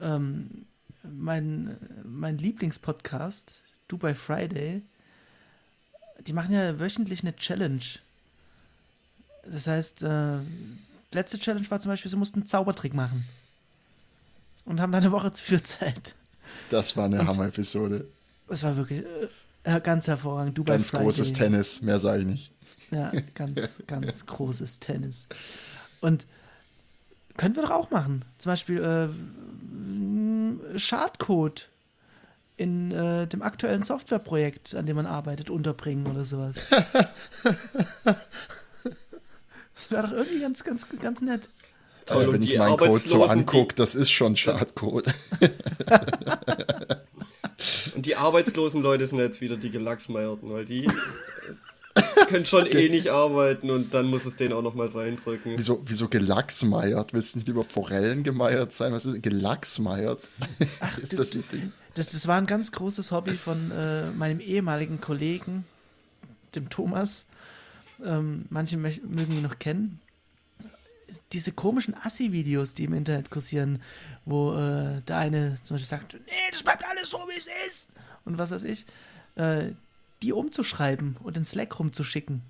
Ähm, mein, mein Lieblingspodcast, Dubai Friday, die machen ja wöchentlich eine Challenge. Das heißt, äh, letzte Challenge war zum Beispiel, sie mussten einen Zaubertrick machen. Und haben dann eine Woche für Zeit. Das war eine Und- Hammer-Episode. Das war wirklich äh, ganz hervorragend. Dubai Ganz Friday. großes Tennis, mehr sage ich nicht. Ja, ganz, ganz <laughs> großes Tennis. Und können wir doch auch machen. Zum Beispiel äh, Schadcode in äh, dem aktuellen Softwareprojekt, an dem man arbeitet, unterbringen oder sowas. <laughs> das wäre doch irgendwie ganz, ganz, ganz nett. Also und wenn ich meinen Code so angucke, das ist schon Schadcode. <laughs> Und die arbeitslosen Leute sind jetzt wieder die Gelachsmeierten, weil die <laughs> können schon eh nicht arbeiten und dann muss es denen auch nochmal reindrücken. Wieso, wieso gelachsmeiert? Willst du nicht lieber Forellen gemeiert sein? Was ist denn gelachsmeiert? ist du- das Ding? Das, das war ein ganz großes Hobby von äh, meinem ehemaligen Kollegen, dem Thomas. Ähm, manche mögen ihn noch kennen. Diese komischen Assi-Videos, die im Internet kursieren, wo äh, der eine zum Beispiel sagt, nee, das bleibt alles so, wie es ist. Und was weiß ich. Äh, die umzuschreiben und in Slack rumzuschicken.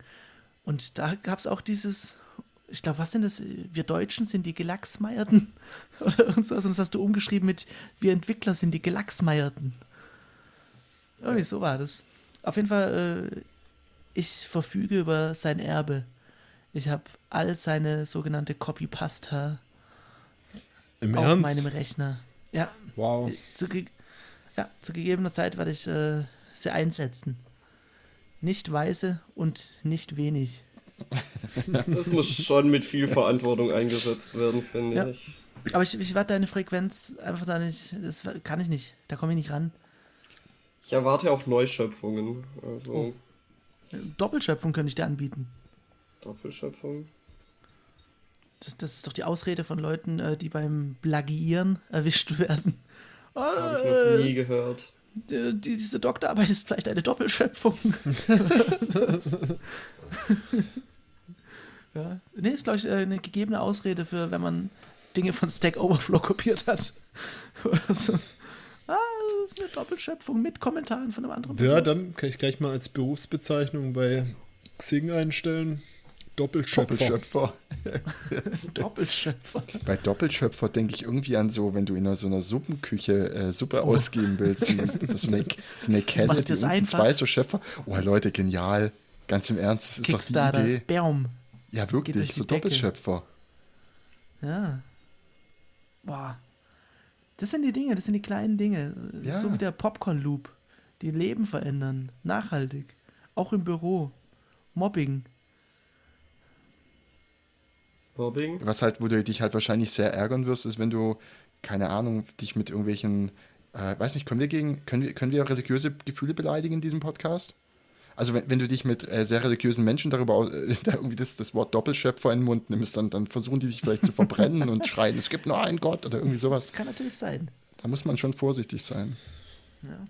Und da gab es auch dieses, ich glaube, was sind das? Wir Deutschen sind die Gelachsmeierten <laughs> oder irgend sowas. Und das hast du umgeschrieben mit Wir Entwickler sind die Gelachsmeierten. Irgendwie so war das. Auf jeden Fall, äh, ich verfüge über sein Erbe. Ich habe all seine sogenannte Copy-Pasta Im auf Ernst? meinem Rechner. Ja, wow. zu, ja, zu gegebener Zeit werde ich äh, sie einsetzen. Nicht weise und nicht wenig. <laughs> Das muss schon mit viel Verantwortung eingesetzt werden, finde Ja. ich. Aber ich, ich werde deine Frequenz einfach da nicht, das kann ich nicht, da komme ich nicht ran. Ich erwarte auch Neuschöpfungen. Also Oh. Doppelschöpfung könnte ich dir anbieten. Doppelschöpfung. Das, das ist doch die Ausrede von Leuten, äh, die beim Plagiieren erwischt werden. Habe ich noch nie gehört. Die, diese Doktorarbeit ist vielleicht eine Doppelschöpfung. <laughs> ja. Nee, ist, glaube ich, äh, eine gegebene Ausrede für, wenn man Dinge von Stack Overflow <laughs> kopiert hat. Oder so. Ah, das ist eine Doppelschöpfung mit Kommentaren von einem anderen Ja, dann kann ich gleich mal als Berufsbezeichnung bei Xing einstellen. Doppelschöpfer. Doppelschöpfer. <laughs> Doppelschöpfer. Bei Doppelschöpfer denke ich irgendwie an so, wenn du in so einer Suppenküche äh, Suppe ausgeben willst. So eine, <laughs> so eine, Kelle, die unten einfach? zwei so Schöpfer. Oh Leute, genial. Ganz im Ernst, das ist doch die. Idee. Baum. Ja, wirklich, so Decke. Doppelschöpfer. Ja. Boah. Das sind die Dinge, das sind die kleinen Dinge. Ja. So wie der Popcorn-Loop. Die Leben verändern. Nachhaltig. Auch im Büro. Mobbing. Mobbing. Was halt, wo du dich halt wahrscheinlich sehr ärgern wirst, ist, wenn du, keine Ahnung, dich mit irgendwelchen, äh, weiß nicht, können wir gegen, können wir, können wir religiöse Gefühle beleidigen in diesem Podcast? Also wenn, wenn du dich mit äh, sehr religiösen Menschen darüber aus- <laughs> äh, da irgendwie das, das Wort Doppelschöpfer in den Mund nimmst, dann, dann versuchen die dich vielleicht zu verbrennen und schreien, es gibt nur einen Gott oder irgendwie sowas. Das kann natürlich sein. Da muss man schon vorsichtig sein. Ja.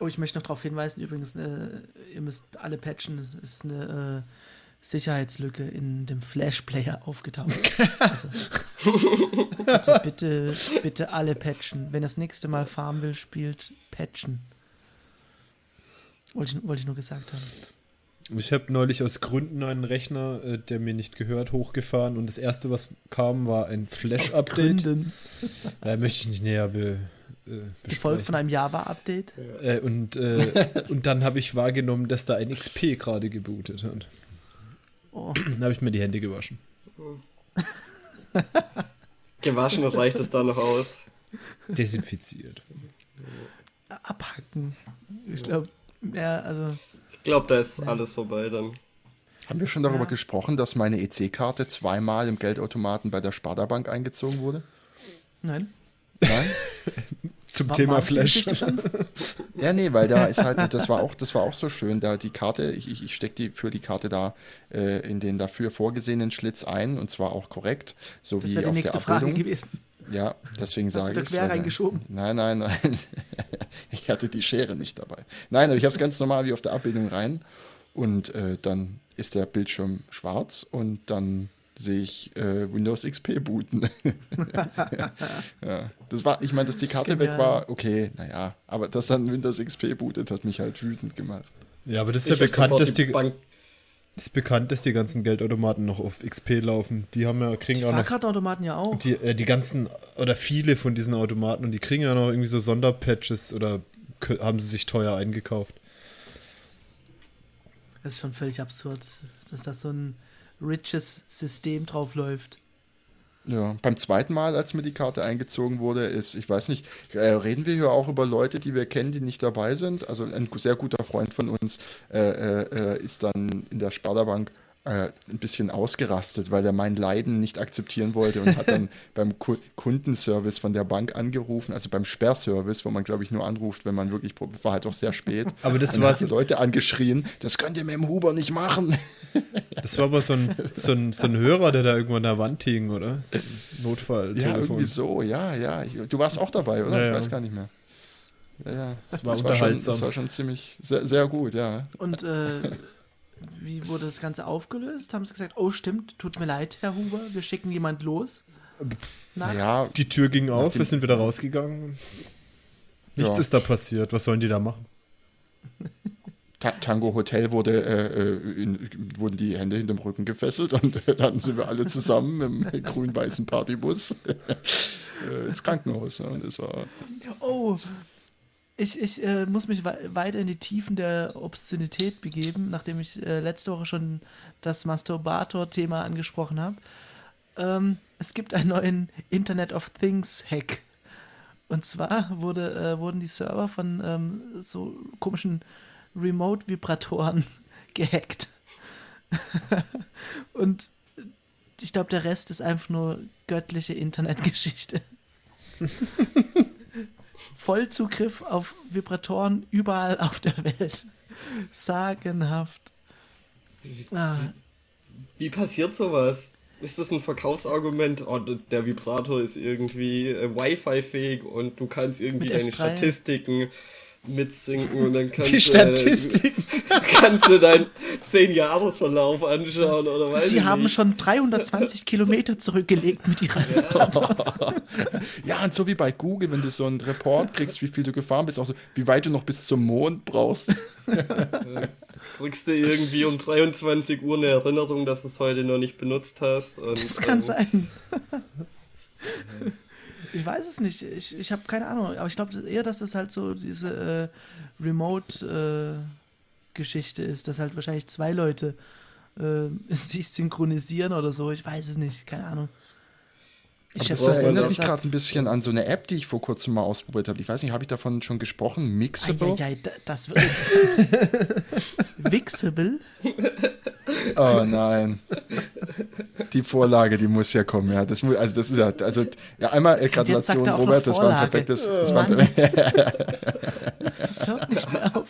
Oh, ich möchte noch darauf hinweisen, übrigens, äh, ihr müsst alle patchen. Es ist eine äh, Sicherheitslücke in dem Flash-Player aufgetaucht. Also, bitte, bitte, bitte alle patchen. Wenn das nächste Mal Farmville spielt, patchen. Wollte ich, wollte ich nur gesagt haben. Ich habe neulich aus Gründen einen Rechner, äh, der mir nicht gehört, hochgefahren und das erste, was kam, war ein Flash-Update. Gründen. <laughs> Äh, möchte ich nicht näher be, äh, Gefolgt von einem Java-Update. Äh, und, äh, und dann habe ich wahrgenommen, dass da ein XP gerade gebootet hat. Oh, Dann habe ich mir die Hände gewaschen. <laughs> Gewaschen reicht es da noch aus. Desinfiziert. abhacken. Ich glaube, ja, also. Ich glaube, da ist alles vorbei dann. Haben wir schon darüber Ja. gesprochen, dass meine EC-Karte zweimal im Geldautomaten bei der Sparda-Bank eingezogen wurde? Nein. Nein? <laughs> Zum War- Thema Flash. <laughs> Ja, nee, weil da ist halt, das war auch, das war auch so schön, da die Karte, ich, ich, ich stecke die für die Karte da äh, in den dafür vorgesehenen Schlitz ein und zwar auch korrekt, so Das wie wäre die auf nächste der Frage Abbildung. gewesen. Ja, deswegen Hast du sage da ich quer reingeschoben? Nein, nein, nein. <laughs> ich hatte die Schere nicht dabei. Nein, aber ich habe es ganz normal wie auf der Abbildung rein und äh, dann ist der Bildschirm schwarz und dann sehe ich äh, Windows XP booten. <laughs> ja, das war, ich meine, dass die Karte Genial. weg war, okay, naja, aber dass dann Windows XP bootet, hat mich halt wütend gemacht. Ja, aber das ist Ich ja bekannt, dass die, Bank ist bekannt, dass die ganzen Geldautomaten noch auf XP laufen. Die haben ja, kriegen Die auch noch Fahrkartenautomaten ja auch. die, äh, die ganzen oder viele von diesen Automaten und die kriegen ja noch irgendwie so Sonderpatches oder haben sie sich teuer eingekauft. Das ist schon völlig absurd, dass das so ein riches System drauf läuft. Ja, beim zweiten Mal, als mir die Karte eingezogen wurde, ist, ich weiß nicht, äh, reden wir hier auch über Leute, die wir kennen, die nicht dabei sind. Also ein sehr guter Freund von uns äh, äh, äh, ist dann in der Sparda-Bank äh, ein bisschen ausgerastet, weil er mein Leiden nicht akzeptieren wollte und hat dann <laughs> beim Ku Kundenservice von der Bank angerufen, also beim Sperrservice, wo man, glaube ich, nur anruft, wenn man wirklich, war halt auch sehr spät. Aber das war Leute angeschrien, das könnt ihr mit dem Huber nicht machen. <laughs> das war aber so ein, so, ein, so ein Hörer, der da irgendwo an der Wand hing, oder? So ein Ja, Notfalltelefon. irgendwie so, ja, ja. Ich, du warst auch dabei, oder? Ja, ich ja. weiß gar nicht mehr. Ja, ja. Das war schon, unterhaltsam. das war schon ziemlich, sehr, sehr gut, ja. Und äh, wie wurde das Ganze aufgelöst? Haben sie gesagt, oh stimmt, tut mir leid, Herr Huber, wir schicken jemand los? Na, Ja, Die Tür ging auf, wir sind wieder rausgegangen. Nichts Ja. ist da passiert. Was sollen die da machen? <laughs> Ta Tango Hotel wurde, äh, äh, in, wurden die Hände hinterm Rücken gefesselt und äh, dann sind wir alle zusammen im <laughs> grün-weißen Partybus <laughs> äh, ins Krankenhaus. Ja, und das war, Oh, ich, ich äh, muss mich wei- weiter in die Tiefen der Obszönität begeben, nachdem ich äh, letzte Woche schon das Masturbator-Thema angesprochen habe. Ähm, es gibt einen neuen Internet of Things-Hack. Und zwar wurde, äh, wurden die Server von ähm, so komischen Remote-Vibratoren <laughs> gehackt. <laughs> Und ich glaube, der Rest ist einfach nur göttliche Internetgeschichte. <laughs> Vollzugriff auf Vibratoren überall auf der Welt. Sagenhaft. Ah, Wie passiert sowas? Ist das ein Verkaufsargument? Oh, der Vibrator ist irgendwie äh, Wi-Fi-fähig und du kannst irgendwie deine S3. Statistiken mitsinken und dann kannst Die Statistik. Äh, <laughs> kannst du deinen 10-Jahres-Verlauf anschauen oder weiß Sie haben nicht. schon 320 Kilometer zurückgelegt mit ihrer Reporter. Ja, und so wie bei Google, wenn du so einen Report kriegst, wie viel du gefahren bist, auch so, wie weit du noch bis zum Mond brauchst. <laughs> Kriegst du irgendwie um 23 Uhr eine Erinnerung, dass du es heute noch nicht benutzt hast. Und, Das kann ähm, sein. <laughs> Ich weiß es nicht. Ich, ich habe keine Ahnung. Aber ich glaube eher, dass das halt so diese äh, Remote-Geschichte ist, dass halt wahrscheinlich zwei Leute äh, <laughs> sich synchronisieren oder so. Ich weiß es nicht. Keine Ahnung. Ich das erinnert mich gerade ein bisschen an so eine App, die ich vor kurzem mal ausprobiert habe. Ich weiß nicht, habe ich davon schon gesprochen? Mixable? Da- das wird. Wixable? <laughs> Oh nein. Die Vorlage, die muss ja kommen, ja. Das, also das ist ja, also ja, einmal äh, Gratulation, er Robert, das war ein perfektes. Das war ein. Das hört nicht mehr auf.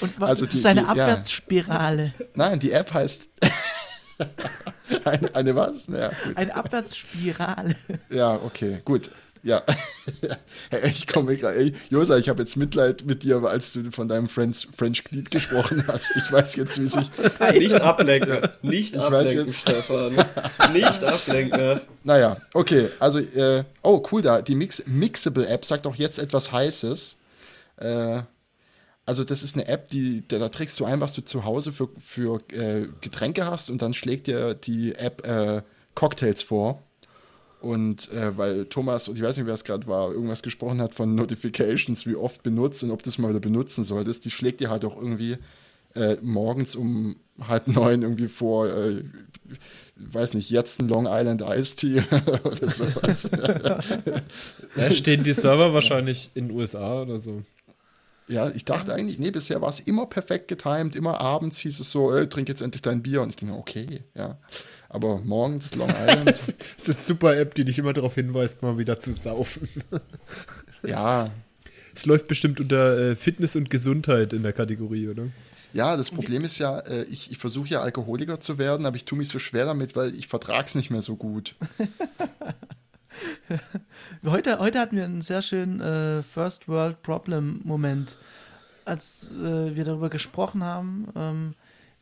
Und Also das die- ist eine die- ja. Abwärtsspirale. nein, die App heißt. <laughs> eine, eine was? Ja, gut. Eine Abwärtsspirale. ja, okay, gut. Ja. <laughs> Ich komme gerade. Josa, ich habe jetzt Mitleid mit dir, als du von deinem French, French Glied gesprochen hast. Ich weiß jetzt, wie sich. Nicht ablenken. Nicht weiß ablenken, jetzt- Stefan. <laughs> Nicht ablenken. Naja, okay. Also, äh, oh, cool da. Die Mix Mixable App sagt auch jetzt etwas Heißes. Äh, also, das ist eine App, die, da, da trägst du ein, was du zu Hause für, für äh, Getränke hast und dann schlägt dir die App äh, Cocktails vor. Und äh, weil Thomas, und ich weiß nicht, wer es gerade war, irgendwas gesprochen hat von Notifications, wie oft benutzt und ob du es mal wieder benutzen solltest, die schlägt dir halt auch irgendwie äh, morgens um halb neun irgendwie vor, äh, weiß nicht, jetzt ein Long Island Iced Tea <laughs> oder sowas. <laughs> Ja, stehen die Server wahrscheinlich in den USA oder so. Ja, ich dachte eigentlich, nee, bisher war es immer perfekt getimed, immer abends hieß es so, ey, trink jetzt endlich dein Bier. Und ich denke, okay, ja. Aber morgens Long <laughs> Island, Das ist eine super App, die dich immer darauf hinweist, mal wieder zu saufen. <laughs> ja, Es läuft bestimmt unter äh, Fitness und Gesundheit in der Kategorie, oder? Ja, das Problem ist ja, äh, ich, ich versuche ja Alkoholiker zu werden, aber ich tue mich so schwer damit, weil ich vertrag's nicht mehr so gut. <laughs> <laughs> Heute, heute hatten wir einen sehr schönen äh, First World Problem Moment, als äh, wir darüber gesprochen haben, ähm,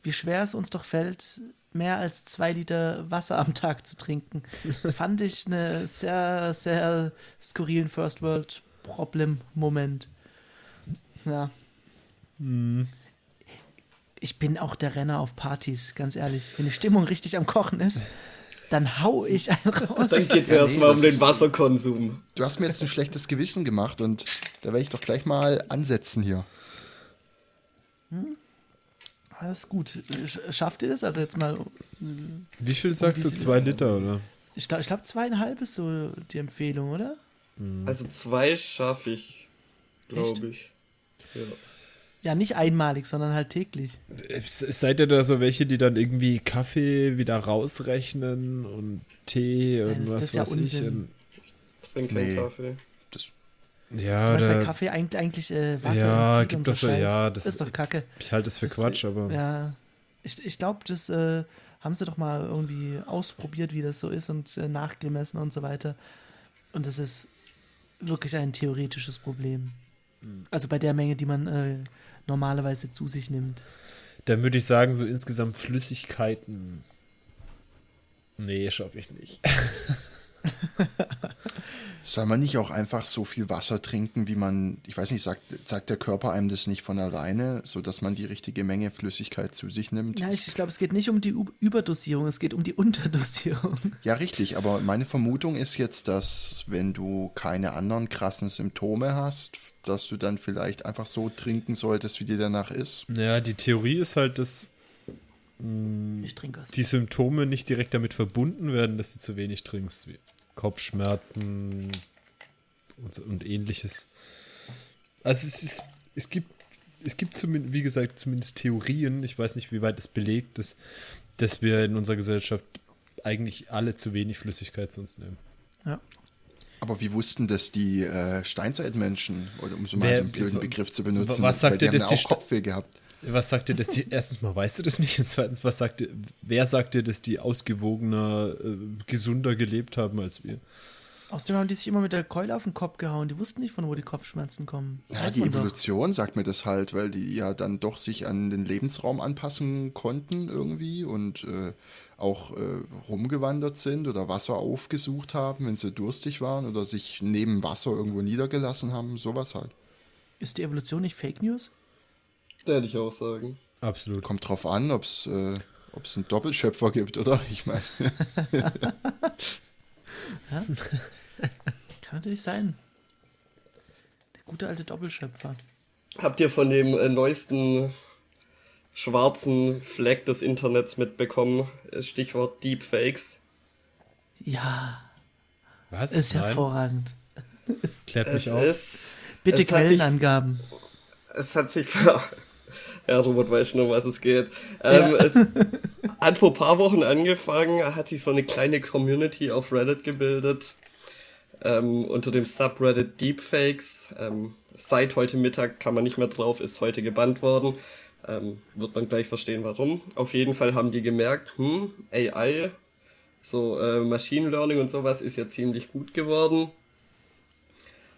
wie schwer es uns doch fällt, mehr als zwei Liter Wasser am Tag zu trinken. <laughs> Fand ich eine sehr, sehr skurrilen First World Problem Moment. Ja. Ich bin auch der Renner auf Partys, ganz ehrlich. Wenn die Stimmung richtig am Kochen ist, <laughs> dann hau ich <laughs> einen raus. Dann geht es Ja, erstmal nee, um den Wasserkonsum. Du hast mir jetzt ein schlechtes Gewissen gemacht und da werde ich doch gleich mal ansetzen hier. Alles Ah, gut. Sch- Schafft ihr das? Also jetzt mal, Wie viel sagst du? wie- Zwei Liter, oder? ich glaube, glaub, zweieinhalb ist so die Empfehlung, oder? Also zwei schaffe ich, glaube ich. Ja. Ja, nicht einmalig, sondern halt täglich. Äh, Seid ihr da so welche, die dann irgendwie Kaffee wieder rausrechnen und Tee und Nein, das was ja weiß ich? Unsinn. Und, Trink keinen Nee. Kaffee. ja, Weil bei da, Kaffee eigentlich, eigentlich äh, Wasser Ja, gibt das so, ja, das das ist doch kacke. ich halte das für Das- Quatsch, aber Ja, ich, ich glaube, das äh, haben sie doch mal irgendwie ausprobiert, wie das so ist und äh, nachgemessen und so weiter. Und das ist wirklich ein theoretisches Problem. Hm. Also bei der Menge, die man äh, normalerweise zu sich nimmt. dann würde ich sagen, so insgesamt Flüssigkeiten. Nee, schaffe ich nicht. <laughs> Soll man nicht auch einfach so viel Wasser trinken, wie man, ich weiß nicht, sagt, sagt der Körper einem das nicht von alleine, sodass man die richtige Menge Flüssigkeit zu sich nimmt? Ja, ich, ich glaube, es geht nicht um die U Überdosierung, es geht um die <laughs> Unterdosierung. Ja, richtig, aber meine Vermutung ist jetzt, dass wenn du keine anderen krassen Symptome hast, dass du dann vielleicht einfach so trinken solltest, wie dir danach ist. Ja, die Theorie ist halt, dass Ich trinke was. die Symptome nicht direkt damit verbunden werden, dass du zu wenig trinkst, Kopfschmerzen und, und ähnliches. Also es, ist, es gibt, es gibt zumindest, wie gesagt, zumindest Theorien, ich weiß nicht, wie weit es belegt ist, dass wir in unserer Gesellschaft eigentlich alle zu wenig Flüssigkeit sonst nehmen. Ja. Aber wie wussten das die äh, Steinzeitmenschen, oder um so mal Wer- so einen blöden Begriff zu benutzen? was sagt Weil die dir, haben dass ja die Kopfweh gehabt? Was sagt dir, dass die, erstens mal weißt du das nicht und zweitens, was sagt dir, wer sagt dir, dass die ausgewogener, äh, gesunder gelebt haben als wir? Außerdem haben die sich immer mit der Keule auf den Kopf gehauen. Die wussten nicht, von wo die Kopfschmerzen kommen. Ja, die man doch. Evolution sagt mir das halt, weil die ja dann doch sich an den Lebensraum anpassen konnten irgendwie und äh, auch äh, rumgewandert sind oder Wasser aufgesucht haben, wenn sie durstig waren oder sich neben Wasser irgendwo niedergelassen haben, sowas halt. Ist die Evolution nicht Fake News? Werde ich auch sagen. Absolut. Kommt drauf an, ob es äh, ob's einen Doppelschöpfer gibt, oder? Ich meine, <laughs> Kann natürlich sein. Der gute alte Doppelschöpfer. Habt ihr von dem äh, neuesten schwarzen Fleck des Internets mitbekommen? Äh, Stichwort Deepfakes. Ja, Was? ist Nein? hervorragend. Klärt mich Es auf. ist. Bitte es hat sich- Quellenangaben. Es hat sich. Ja, Robert weiß schon, um was es geht. Ähm, Ja. Es hat vor ein paar Wochen angefangen, hat sich so eine kleine Community auf Reddit gebildet. Ähm, unter dem Subreddit Deepfakes. Ähm, seit heute Mittag kann man nicht mehr drauf, ist heute gebannt worden. Ähm, wird man gleich verstehen, warum. Auf jeden Fall haben die gemerkt, hm, AI, so äh, Machine Learning und sowas ist ja ziemlich gut geworden.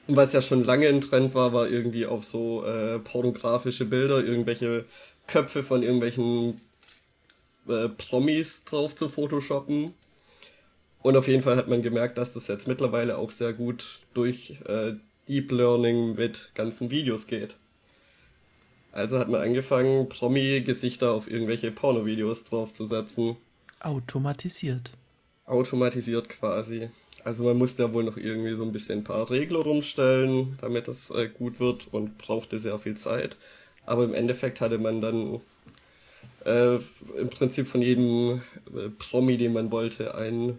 Und was ja schon lange ein Trend war, war irgendwie auf so äh, pornografische Bilder, irgendwelche Köpfe von irgendwelchen äh, Promis drauf zu photoshoppen. Und auf jeden Fall hat man gemerkt, dass das jetzt mittlerweile auch sehr gut durch äh, Deep Learning mit ganzen Videos geht. Also hat man angefangen, Promi-Gesichter auf irgendwelche Pornovideos draufzusetzen. Automatisiert. Automatisiert quasi. Also man musste ja wohl noch irgendwie so ein bisschen ein paar Regler rumstellen, damit das äh, gut wird und brauchte sehr viel Zeit. Aber im Endeffekt hatte man dann äh, im Prinzip von jedem äh, Promi, den man wollte, ein,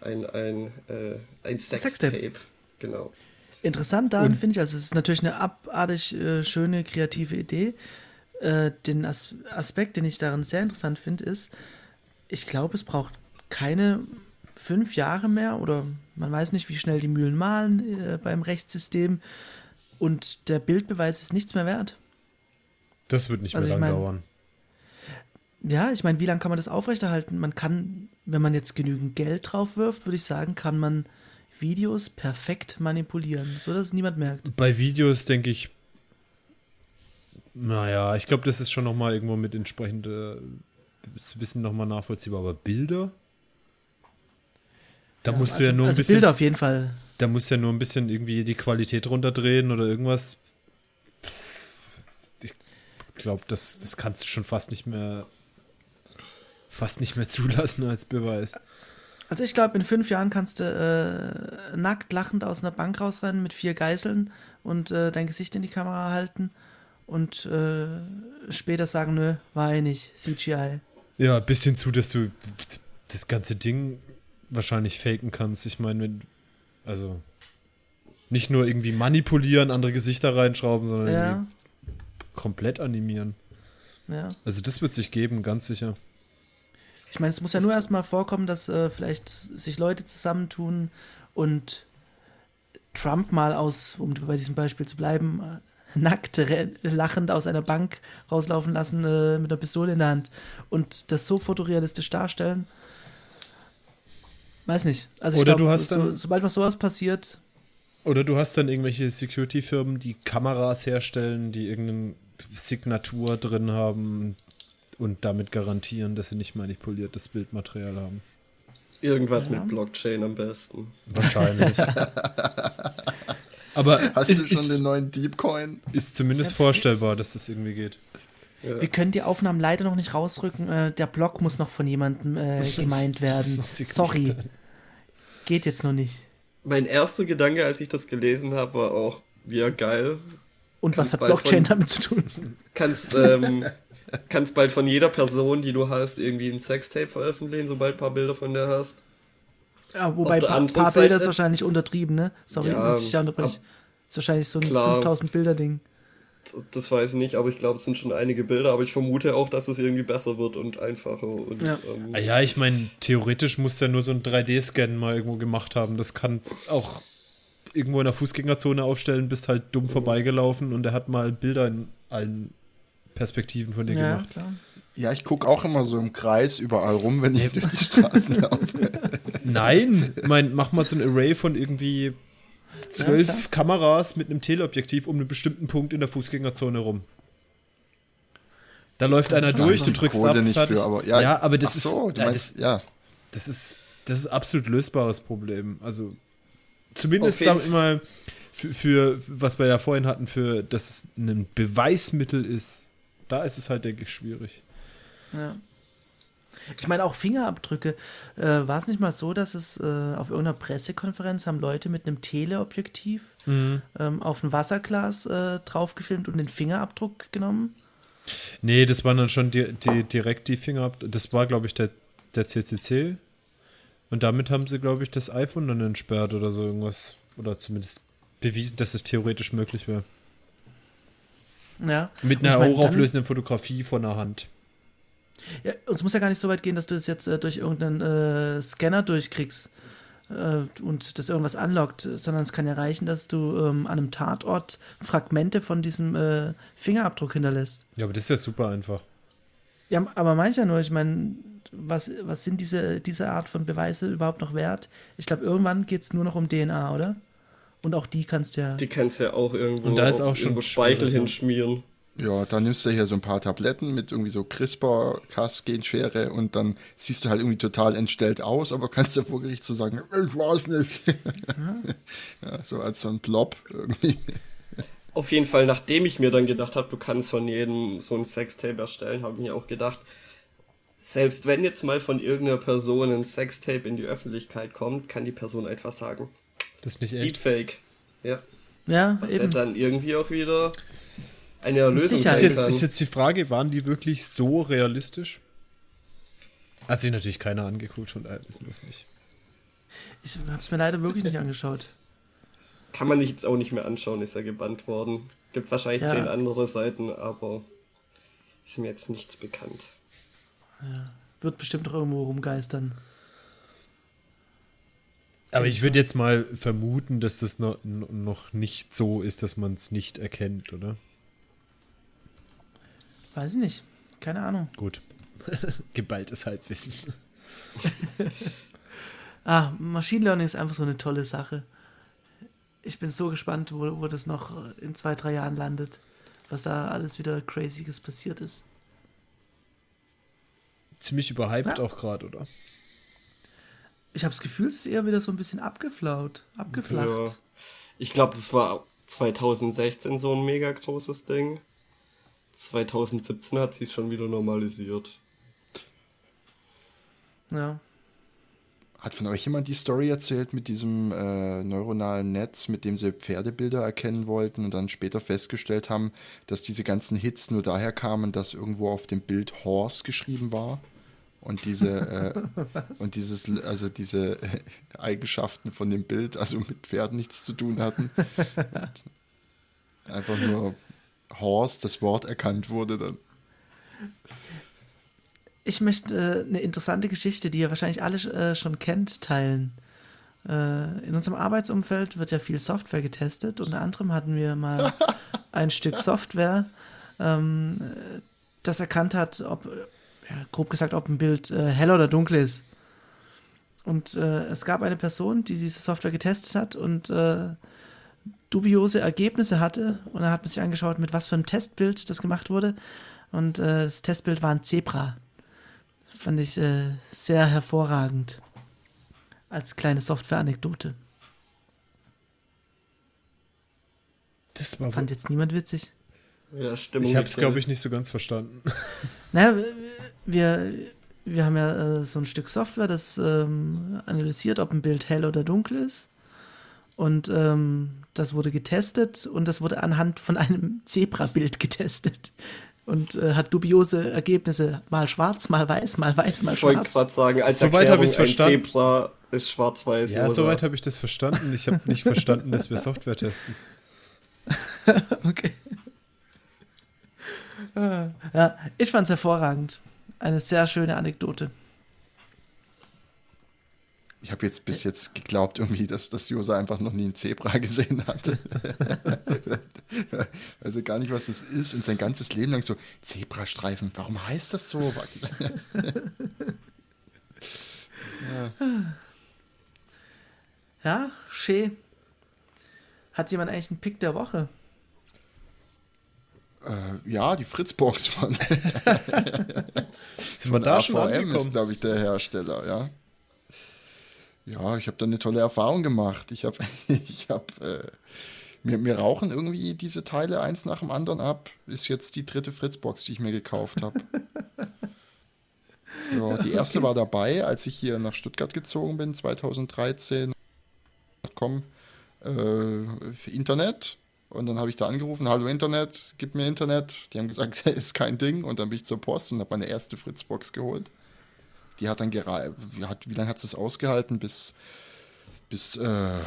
ein, ein, äh, ein Sextape. Sextape. Genau. Interessant daran finde ich, also es ist natürlich eine abartig äh, schöne, kreative Idee. Äh, den As Aspekt, den ich daran sehr interessant finde, ist, ich glaube, es braucht keine fünf Jahre mehr oder man weiß nicht, wie schnell die Mühlen mahlen äh, beim Rechtssystem und der Bildbeweis ist nichts mehr wert. Das wird nicht Also mehr ich lang mein- dauern. Ja, ich meine, wie lange kann man das aufrechterhalten? Man kann, wenn man jetzt genügend Geld drauf wirft, würde ich sagen, kann man Videos perfekt manipulieren, so dass es niemand merkt. Bei Videos denke ich, naja, ich glaube, das ist schon nochmal irgendwo mit entsprechendem Wissen nochmal nachvollziehbar. Aber Bilder? Da musst also, du ja nur ein also bisschen, Bilder auf jeden Fall. da musst du ja nur ein bisschen irgendwie die Qualität runterdrehen oder irgendwas. Ich glaube, das, das kannst du schon fast nicht mehr, fast nicht mehr <laughs> zulassen als Beweis. Also ich glaube, in fünf Jahren kannst du äh, nackt lachend aus einer Bank rausrennen mit vier Geißeln und äh, dein Gesicht in die Kamera halten und äh, später sagen, nö, war ich nicht, CGI. Ja, bis hin zu, dass du das ganze Ding wahrscheinlich faken kannst. Ich meine, wenn, also nicht nur irgendwie manipulieren, andere Gesichter reinschrauben, sondern Ja, irgendwie komplett animieren. ja. Also das wird sich geben, ganz sicher. Ich meine, es muss ja nur erstmal vorkommen, dass äh, vielleicht sich Leute zusammentun und Trump mal aus, um bei diesem Beispiel zu bleiben, äh, nackt lachend aus einer Bank rauslaufen lassen äh, mit einer Pistole in der Hand und das so fotorealistisch darstellen. Weiß nicht. Also ich Oder glaub, du hast so, dann- sobald was sowas passiert, Oder du hast dann irgendwelche Security-Firmen, die Kameras herstellen, die irgendeine Signatur drin haben und damit garantieren, dass sie nicht manipuliertes Bildmaterial haben. Irgendwas Ja. mit Blockchain am besten. Wahrscheinlich. <laughs> Aber hast ist, du schon ist, den neuen Deepcoin? ist zumindest vorstellbar, dass das irgendwie geht. Ja. Wir können die Aufnahmen leider noch nicht rausrücken. Äh, der Blog muss noch von jemandem äh, <laughs> gemeint werden. Sorry. Geht jetzt noch nicht. Mein erster Gedanke, als ich das gelesen habe, war auch, wie geil. Und was hat Blockchain von, damit zu tun? Kannst, ähm, <laughs> kannst bald von jeder Person, die du hast, irgendwie ein Sextape veröffentlichen, sobald ein paar Bilder von der hast. Ja, wobei ein paar, Bilder ist wahrscheinlich untertrieben, ne? Sorry, ja, muss ich ja unterbrechen. Ist wahrscheinlich so ein 5000-Bilder-Ding das weiß ich nicht, aber ich glaube, es sind schon einige Bilder, aber ich vermute auch, dass es irgendwie besser wird und einfacher. Und, Ja. ähm, Ah ja, ich meine, theoretisch muss der nur so einen 3D-Scan mal irgendwo gemacht haben. Das kannst auch irgendwo in der Fußgängerzone aufstellen, bist halt dumm vorbeigelaufen und er hat mal Bilder in allen Perspektiven von dir Ja, gemacht. klar. Ja, ich gucke auch immer so im Kreis überall rum, wenn ich durch die Straßen laufe. <laughs> Nein, ich mein, mach mal so ein Array von irgendwie zwölf Ja. Kameras mit einem Teleobjektiv um einen bestimmten Punkt in der Fußgängerzone rum. Da läuft einer durch, du drückst Kohle ab, nicht für, aber ja, aber das ist so, du ja, meinst, das, ja. das ist das ist absolut lösbares Problem. Also zumindest wir mal für, für was wir ja vorhin hatten, für dass es ein Beweismittel ist, da ist es halt denke ich schwierig. Ja. Ich meine, auch Fingerabdrücke. Äh, War es nicht mal so, dass es äh, auf irgendeiner Pressekonferenz haben Leute mit einem Teleobjektiv Mhm. ähm, auf ein Wasserglas äh, draufgefilmt und den Fingerabdruck genommen? Nee, das waren dann schon die, die, direkt die Finger ab. Das war, glaube ich, der, der CCC. Und damit haben sie, glaube ich, das iPhone dann entsperrt oder so irgendwas. Oder zumindest bewiesen, dass es theoretisch möglich wäre. Ja. Mit einer ich mein, hochauflösenden Fotografie von der Hand. Ja, es muss ja gar nicht so weit gehen, dass du das jetzt äh, durch irgendeinen äh, Scanner durchkriegst äh, und das irgendwas anlockt, sondern es kann ja reichen, dass du ähm, an einem Tatort Fragmente von diesem äh, Fingerabdruck hinterlässt. Ja, aber das ist ja super einfach. Ja, aber mancher nur, ich meine, was, was sind diese, diese Art von Beweise überhaupt noch wert? Ich glaube, irgendwann geht es nur noch um DNA, oder? Und auch die kannst du ja. Die kannst du ja auch irgendwo, Und da ist auch schon irgendwo Speichel hinschmieren. Ja, dann nimmst du hier so ein paar Tabletten mit irgendwie so CRISPR-Cas-Genschere und dann siehst du halt irgendwie total entstellt aus, aber kannst ja vor Gericht so sagen, ich weiß nicht. ja, <laughs> so als so ein Blob irgendwie. Auf jeden Fall, nachdem ich mir dann gedacht habe, du kannst von jedem so ein Sextape erstellen, habe ich mir auch gedacht, selbst wenn jetzt mal von irgendeiner Person ein Sextape in die Öffentlichkeit kommt, kann die Person einfach sagen, Das ist nicht echt. Deepfake. Ja, Ja, was ja eben. dann irgendwie auch wieder eine Erlösung Sicherheit. Ist jetzt, ist jetzt die Frage, waren die wirklich so realistisch? Hat sich natürlich keiner angeguckt, von daher wissen wir es nicht. Ich habe es mir leider wirklich nicht angeschaut. Kann man jetzt auch nicht mehr anschauen, ist ja gebannt worden. Gibt wahrscheinlich Ja. zehn andere Seiten, aber ist mir jetzt nichts bekannt. Wird bestimmt noch irgendwo rumgeistern. Aber ich würde jetzt mal vermuten, dass das noch, noch nicht so ist, dass man es nicht erkennt, oder? Weiß ich nicht. Keine Ahnung. Gut. <laughs> Geballtes Halbwissen. <laughs> Ah, Machine Learning ist einfach so eine tolle Sache. Ich bin so gespannt, wo, wo das noch in zwei, drei Jahren landet. Was da alles wieder Crazyes passiert ist. Ziemlich überhyped Ja. auch gerade, oder? Ich habe das Gefühl, es ist eher wieder so ein bisschen abgeflaut, abgeflacht. Ja. Ich glaube, das war 2016 so ein mega großes Ding. 2017 hat sich schon wieder normalisiert. Ja. Hat von euch jemand die Story erzählt mit diesem äh, neuronalen Netz, mit dem sie Pferdebilder erkennen wollten und dann später festgestellt haben, dass diese ganzen Hits nur daher kamen, dass irgendwo auf dem Bild Horse geschrieben war und diese äh, <laughs> und dieses also diese <laughs> Eigenschaften von dem Bild also mit Pferden nichts zu tun hatten. <laughs> Einfach nur Horse, das Wort erkannt wurde dann. Ich möchte äh, eine interessante Geschichte, die ihr wahrscheinlich alle äh, schon kennt, teilen. Äh, in unserem Arbeitsumfeld wird ja viel Software getestet. Unter anderem hatten wir mal <laughs> ein Stück Software, ähm, äh, das erkannt hat, ob, ja, grob gesagt, ob ein Bild äh, hell oder dunkel ist. Und äh, es gab eine Person, die diese Software getestet hat und äh, dubiose Ergebnisse hatte. Und da hat man sich angeschaut, mit was für einem Testbild das gemacht wurde. Und äh, das Testbild war ein Zebra. Fand ich äh, sehr hervorragend. Als kleine Software-Anekdote. Das war Fand jetzt niemand witzig. Ja, Stimmung. Ich habe es, glaube ich, nicht so ganz verstanden. <laughs> Naja, wir, wir haben ja äh, so ein Stück Software, das ähm, analysiert, ob ein Bild hell oder dunkel ist. Und ähm, das wurde getestet und das wurde anhand von einem Zebra-Bild getestet. Und äh, hat dubiose Ergebnisse. Mal schwarz, mal weiß, mal weiß, mal Ich wollte schwarz. gerade sagen, als Soweit Erklärung, hab ich's ein verstanden. Zebra ist schwarz-weiß. Ja, soweit habe ich das verstanden. Ich habe nicht verstanden, dass wir Software testen. <laughs> Okay. Ja, ich fand's hervorragend. Eine sehr schöne Anekdote. Ich habe jetzt bis jetzt geglaubt, irgendwie, dass das Josa einfach noch nie ein Zebra <laughs> gesehen hatte. <laughs> also gar nicht, was das ist. Und sein ganzes Leben lang so, Zebrastreifen, warum heißt das so? <laughs> Ja, schön. Hat jemand eigentlich einen Pick der Woche? Äh, ja, die Fritzbox von, Sind wir da schon AVM ist, angekommen? glaube ich, der Hersteller, ja. Ja, ich habe da eine tolle Erfahrung gemacht. Ich habe, <laughs> ich habe, äh, mir, mir rauchen irgendwie diese Teile eins nach dem anderen ab. Ist jetzt die dritte Fritzbox, die ich mir gekauft habe. <laughs> ja, die erste war dabei, als ich hier nach Stuttgart gezogen bin, 2013. Komm, äh, Internet. Und dann habe ich da angerufen, hallo Internet, gib mir Internet. Die haben gesagt, <laughs> ist kein Ding. Und dann bin ich zur Post und habe meine erste Fritzbox geholt. Die hat dann gerade, wie, hat, wie lange hat es das ausgehalten? Bis, bis äh,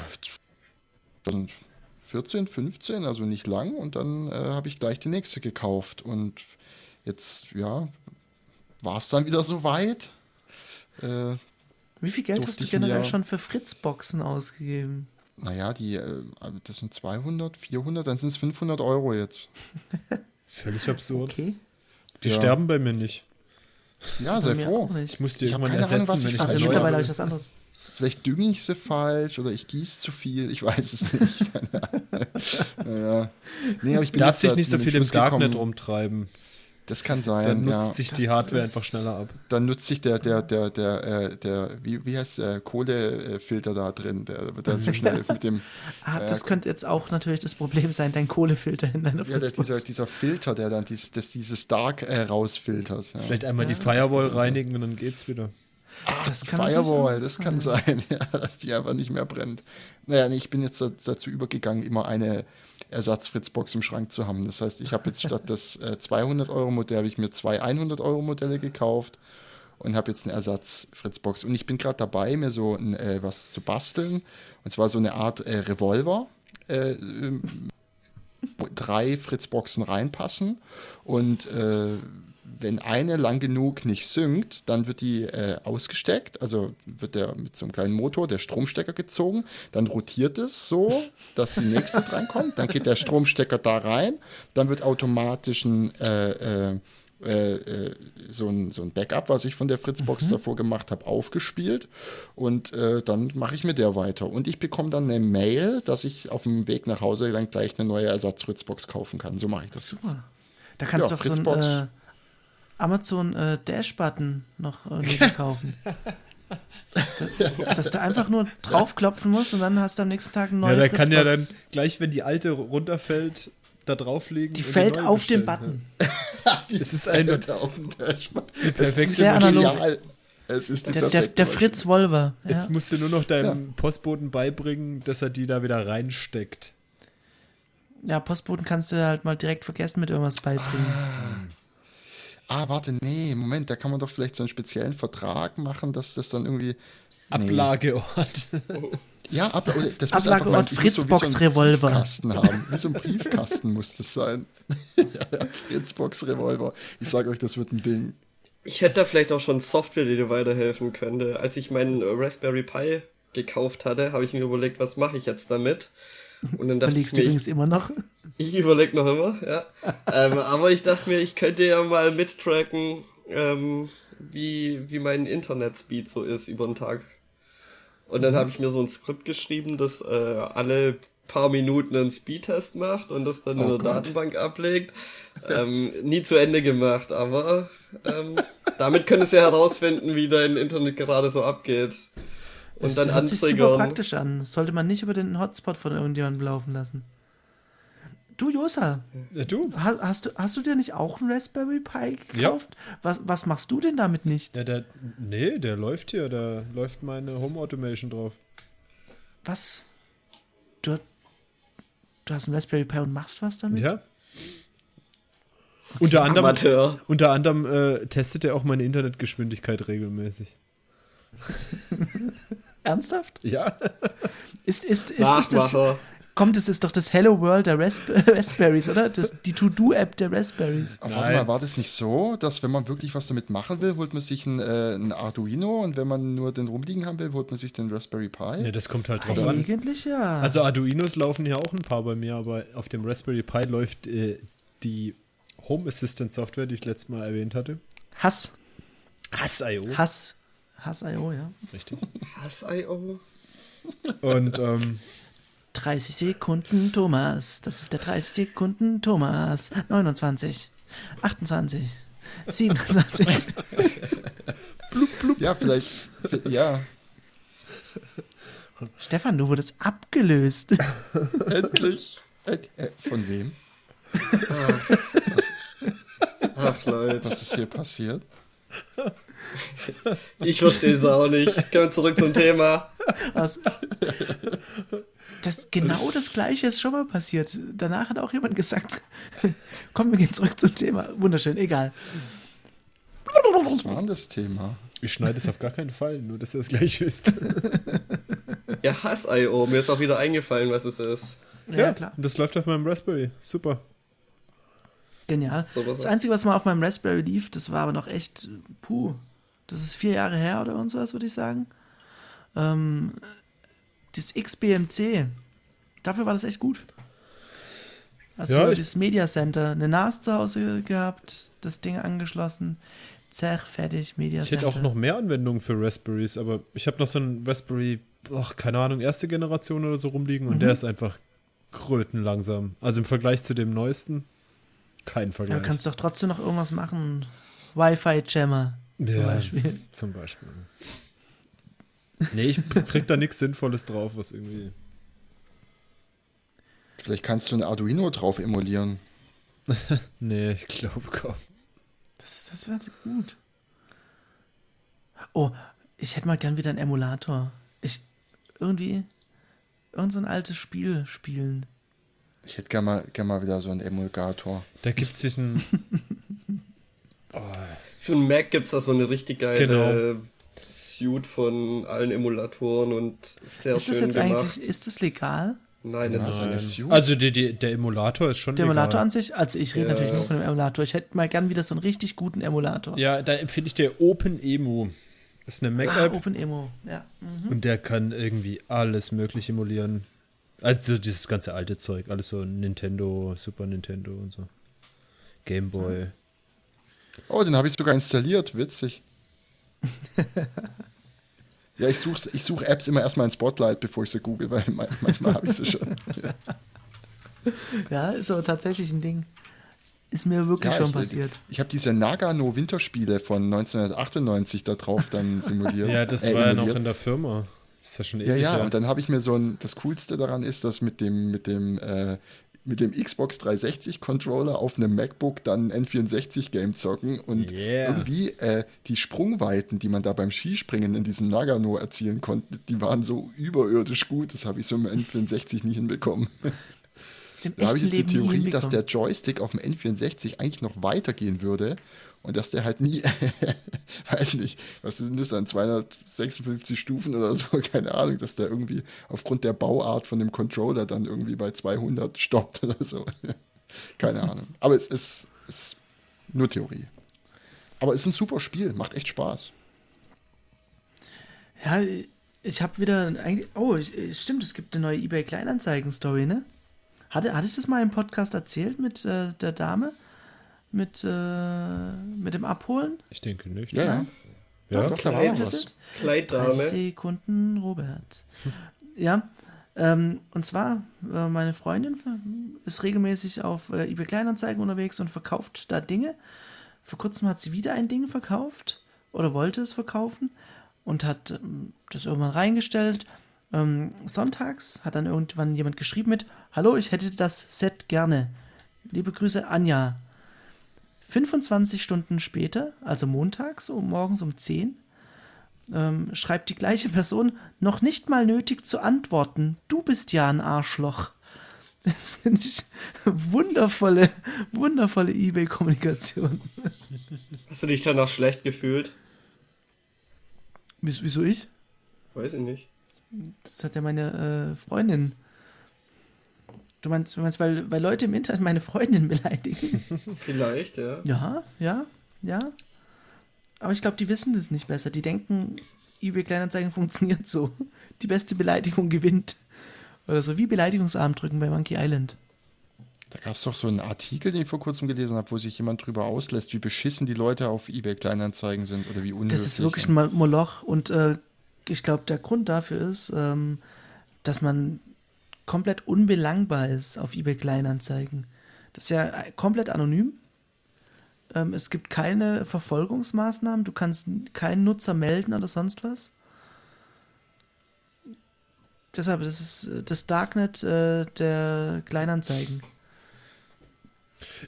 2014, 15, also nicht lang. Und dann äh, habe ich gleich die nächste gekauft. Und jetzt, ja, war es dann wieder soweit. Äh, Wie viel Geld hast du generell mir- schon für Fritzboxen ausgegeben? naja, die, äh, das sind 200, 400, dann sind es 500 Euro jetzt. Völlig absurd. Okay. Die Ja. sterben bei mir nicht. Ja, sei froh. Ich muss hab irgendwann keine Ahnung, ersetzen, was wenn ich ich Also mittlerweile habe ich was anderes. Vielleicht dünge ich sie falsch oder ich gieße zu viel, ich weiß es nicht. <laughs> naja. Nee, aber ich bin Darf sich nicht so viel im Darknet rumtreiben. Das kann sein, Dann nutzt ja. sich die Das Hardware ist- einfach schneller ab. Dann nutzt sich der, der, der, der, äh, der, wie, wie heißt der Kohlefilter da drin, der wird dann so schnell mit dem, <laughs> Ah, das gut. könnte jetzt auch natürlich das Problem sein, dein Kohlefilter in deiner ja, der, dieser, dieser Filter, der dann dies, das, dieses Dark äh, rausfiltert. Ja. Vielleicht einmal die Ja. Firewall reinigen und dann geht's wieder. Das Die kann Firewall, das kann sein, <laughs> ja, dass die einfach nicht mehr brennt. Naja, nee, ich bin jetzt da- dazu übergegangen, immer eine Ersatz-Fritzbox im Schrank zu haben. Das heißt, ich habe jetzt statt des äh, 200-Euro-Modell, habe ich mir zwei 100-Euro-Modelle gekauft und habe jetzt eine Ersatz-Fritzbox. Und ich bin gerade dabei, mir so ein, äh, was zu basteln. Und zwar so eine Art äh, Revolver. Äh, ähm, wo drei Fritzboxen reinpassen und äh, wenn eine lang genug nicht synkt, dann wird die äh, ausgesteckt, also wird der mit so einem kleinen Motor der Stromstecker gezogen, dann rotiert es so, dass die nächste <laughs> drankommt, dann geht der Stromstecker da rein, dann wird automatisch ein, äh, äh, äh, äh, so, ein, so ein Backup, was ich von der Fritzbox davor gemacht habe, aufgespielt und äh, dann mache ich mit der weiter. Und ich bekomme dann eine Mail, dass ich auf dem Weg nach Hause dann gleich eine neue Ersatz-Fritzbox kaufen kann. So mache ich das jetzt. Super. Da kannst Ja, du so Fritzbox. einen äh, Amazon äh, Dash-Button noch äh, neben kaufen. Da, dass du einfach nur draufklopfen musst und dann hast du am nächsten Tag eine Ja, neue der kann ja dann gleich, wenn die alte runterfällt, da drauflegen. Die fällt auf den Button. <laughs> Es ist eine- Alter, auf dem Dashboard. Die perfekte Sehr analog. genial. Es ist die Der, der, der. Fritz Wolver. Ja. Ja. Jetzt musst du nur noch deinem Postboten beibringen, dass er die da wieder reinsteckt. ja, Postboten kannst du halt mal direkt vergessen mit irgendwas beibringen. Ah, warte, nee, Moment, da kann man doch vielleicht so einen speziellen Vertrag machen, dass das dann irgendwie. Nee. Ablageort. <laughs> Ja, Abla das muss Ablageort so wie Fritzbox so einen Revolver. Briefkasten haben. Wie so ein Briefkasten muss das sein. <laughs> <laughs> Fritzbox Revolver. Ich sage euch, das wird ein Ding. Ich hätte da vielleicht auch schon Software, die dir weiterhelfen könnte. Als ich meinen Raspberry Pi gekauft hatte, habe ich mir überlegt, was mache ich jetzt damit? Und dann dachte ich Überlegst mir, ich, übrigens immer noch. ich überlege noch immer, ja. ähm, aber ich dachte mir, ich könnte ja mal mittracken, ähm, wie, wie mein Internetspeed so ist über den Tag. Und dann habe ich mir so ein Skript geschrieben, das äh, alle paar Minuten einen Speedtest macht und das dann in Oh der Gott. Datenbank ablegt. Ähm, nie zu Ende gemacht, aber ähm, damit könntest du ja herausfinden, wie dein Internet gerade so abgeht. Und Das dann hört sich super praktisch an. Sollte man nicht über den Hotspot von irgendjemandem laufen lassen. Du, Josa, Ja, du? hast, hast, du, hast du dir nicht auch einen Raspberry Pi gekauft? Was, was machst du denn damit nicht? Ja, der, nee, der läuft hier. Da läuft meine Home Automation drauf. Was? Du, du hast einen Raspberry Pi und machst was damit? Ja. Unter anderem, Amateur. unter anderem äh, testet er auch meine Internetgeschwindigkeit regelmäßig. <laughs> Ernsthaft? Ja. Ist, ist, ist, das das, Nachmacher. Komm, das ist doch das Hello World der Rasp <laughs> Raspberries, oder? Das, die To-Do-App der Raspberries. Aber warte mal, war das nicht so, dass wenn man wirklich was damit machen will, holt man sich ein, äh, ein Arduino und wenn man nur den rumliegen haben will, holt man sich den Raspberry Pi? Ne, das kommt halt drauf an. Eigentlich ja. Also Arduinos laufen ja auch ein paar bei mir, aber auf dem Raspberry Pi läuft äh, die Home Assistant Software, die ich letztes Mal erwähnt hatte. Hass. Hass.io. Hass. Hass.io, ja. Richtig. Hass.io. Und ähm, 30 Sekunden Thomas. Das ist der 30 Sekunden Thomas. 29, 28, 27. Ja, vielleicht, ja, Stefan, du wurdest abgelöst. endlich. Äh, von wem? Ach Leute, Was ist hier passiert? Ich verstehe es auch nicht. Kommen wir zurück zum Thema. Was? Das, genau das Gleiche ist schon mal passiert. Danach hat auch jemand gesagt, <laughs> komm, wir gehen zurück zum Thema. Wunderschön, egal. Was war denn das Thema? ich schneide es auf gar keinen Fall, nur dass ihr es gleich wisst. <laughs> Ja, Hass.io. Mir ist auch wieder eingefallen, was es ist. Ja, klar. Und das läuft auf meinem Raspberry. Super. Genial. So Das Einzige, was mal auf meinem Raspberry lief, das war aber noch echt, puh, das ist vier Jahre her oder und sowas, würde ich sagen. Ähm, das XBMC, dafür war das echt gut. Also Ja, ich- das Media Center, eine NAS zu Hause gehabt, das Ding angeschlossen, zerr, fertig, Media Ich Center. hätte auch noch mehr Anwendungen für Raspberries, aber ich habe noch so einen Raspberry, ach, keine Ahnung, erste Generation oder so rumliegen und der ist einfach krötenlangsam. Also im Vergleich zu dem neuesten, kein Aber Vergleich. du kannst doch trotzdem noch irgendwas machen. Wi-Fi-Jammer zum Ja, Beispiel. Zum Beispiel. Nee, ich krieg da nichts Sinnvolles drauf, was irgendwie. Vielleicht kannst du ein Arduino drauf emulieren. <laughs> Nee, ich glaube kaum. Das, das wäre gut. Oh, ich hätte mal gern wieder einen Emulator. Ich irgendwie irgend so ein altes Spiel spielen. Ich hätte gerne mal, gern mal wieder so einen Emulgator. Da gibt es diesen. <laughs> Für einen Mac gibt es da so eine richtig geile Genau. Suite von allen Emulatoren und sehr ist das jetzt gemacht. eigentlich, ist das legal? Nein, das ist eine Nein. Suite? Also die, die, der Emulator ist schon. Der Emulator legal. an sich? Also ich rede Ja. natürlich nur von dem Emulator. Ich hätte mal gern wieder so einen richtig guten Emulator. Ja, da empfehle ich der OpenEMU. Das ist eine ah, Mac-App OpenEMO. Ja. Mhm. und der kann irgendwie alles mögliche emulieren. Also dieses ganze alte Zeug, alles so Nintendo, Super Nintendo und so. Game Boy. Oh, den habe ich sogar installiert. Witzig. ja, ich suche ich such Apps immer erstmal in Spotlight, bevor ich sie google, weil ma- manchmal habe ich sie schon. ja, ist aber tatsächlich ein Ding. Ist mir wirklich Ja, schon ich, passiert. Ich habe diese Nagano Winterspiele von 1998 da drauf dann <laughs> simuliert. Ja, das äh, war ja noch in der Firma. Das ist ja schon Ja, ewig ja, her. und dann habe ich mir so ein, das Coolste daran ist, dass mit dem, mit dem, äh, mit dem Xbox 360 Controller auf einem MacBook dann ein N64-Game zocken und Yeah. irgendwie äh, die Sprungweiten, die man da beim Skispringen in diesem Nagano erzielen konnte, die waren so überirdisch gut, das habe ich so im N64 nicht hinbekommen. Da habe ich jetzt die Leben Theorie, dass der. Joystick auf dem N64 eigentlich noch weitergehen würde und dass der halt nie, <laughs> weiß nicht, was sind das dann, 256 Stufen oder so, <laughs> keine Ahnung, dass der irgendwie aufgrund der Bauart von dem Controller dann irgendwie bei 200 stoppt <laughs> oder so. keine Ahnung. Aber es ist, ist nur Theorie. Aber es ist ein super Spiel, macht echt Spaß. Ja, ich habe wieder eigentlich. Oh, ich, stimmt, es gibt eine neue eBay Kleinanzeigen-Story, ne? Hatte, hatte ich das mal im Podcast erzählt mit äh, der Dame? Mit, äh, mit dem Abholen? Ich denke nicht. Ja, ja. Ja? Doch, da war noch was. ist- 30 Kleiddame. Sekunden, Robert. <laughs> ja, ähm, und zwar, äh, meine Freundin ist regelmäßig auf äh, eBay Kleinanzeigen unterwegs und verkauft da Dinge. Vor kurzem hat sie wieder ein Ding verkauft oder wollte es verkaufen und hat ähm, das irgendwann reingestellt. Ähm, sonntags hat dann irgendwann jemand geschrieben mit: Hallo, ich hätte das Set gerne. Liebe Grüße, Anja. 25 Stunden später, also montags, um, morgens um 10, ähm, schreibt die gleiche Person, noch nicht mal nötig zu antworten. Du bist ja ein Arschloch. <laughs> Das finde ich wundervolle, wundervolle Ebay-Kommunikation. Hast du dich danach schlecht gefühlt? Wieso ich? Weiß ich nicht. Das hat ja meine äh, Freundin Du meinst, du meinst weil, weil Leute im Internet meine Freundin beleidigen? <laughs> Vielleicht, ja. ja, ja, ja. Aber ich glaube, die wissen das nicht besser. Die denken, eBay Kleinanzeigen funktioniert so. Die beste Beleidigung gewinnt. Oder so wie Beleidigungsarm drücken bei Monkey Island. Da gab es doch so einen Artikel, den ich vor kurzem gelesen habe, wo sich jemand drüber auslässt, wie beschissen die Leute auf eBay Kleinanzeigen sind oder wie unhöflich. Das ist wirklich ein Mo- Moloch und äh, ich glaube, der Grund dafür ist, ähm, dass man komplett unbelangbar ist auf eBay Kleinanzeigen. Das ist ja äh, komplett anonym. Ähm, es gibt keine Verfolgungsmaßnahmen, du kannst keinen Nutzer melden oder sonst was. Deshalb, das ist äh, das Darknet äh, der Kleinanzeigen.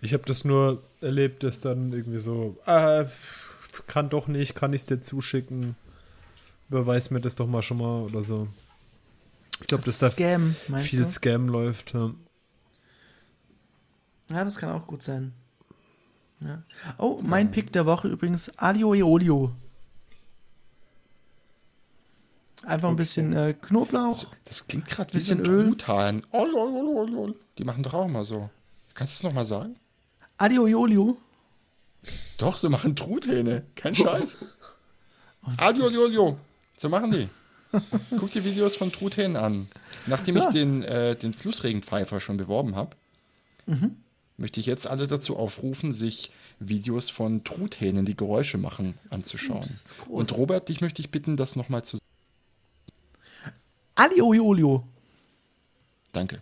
Ich habe das nur erlebt, dass dann irgendwie so, ah, kann doch nicht, kann ich es dir zuschicken, überweis mir das doch mal schon mal oder so. Ich glaube, dass da Scam, meinst viel du? Scam läuft. Ja. Ja, das kann auch gut sein. Ja. Oh, mein Pick der Woche übrigens Alio e Olio. Einfach ein bisschen äh, Knoblauch. Das klingt gerade wie so Bisschen ein Öl. Truthahn. Oh, lol, lol. Die machen doch auch mal so. Kannst du es nochmal sagen? Alio e Olio. Doch, so machen Truthähne. Kein Scheiß. Und Adio, das- Jojo. So machen die. <laughs> Guck dir Videos von Truthähnen an. Nachdem Ja. ich den, äh, den Flussregenpfeifer schon beworben habe, Mhm. möchte ich jetzt alle dazu aufrufen, sich Videos von Truthähnen, die Geräusche machen, anzuschauen. Und Robert, dich möchte ich bitten, das nochmal zu. Alio e Olio. Danke.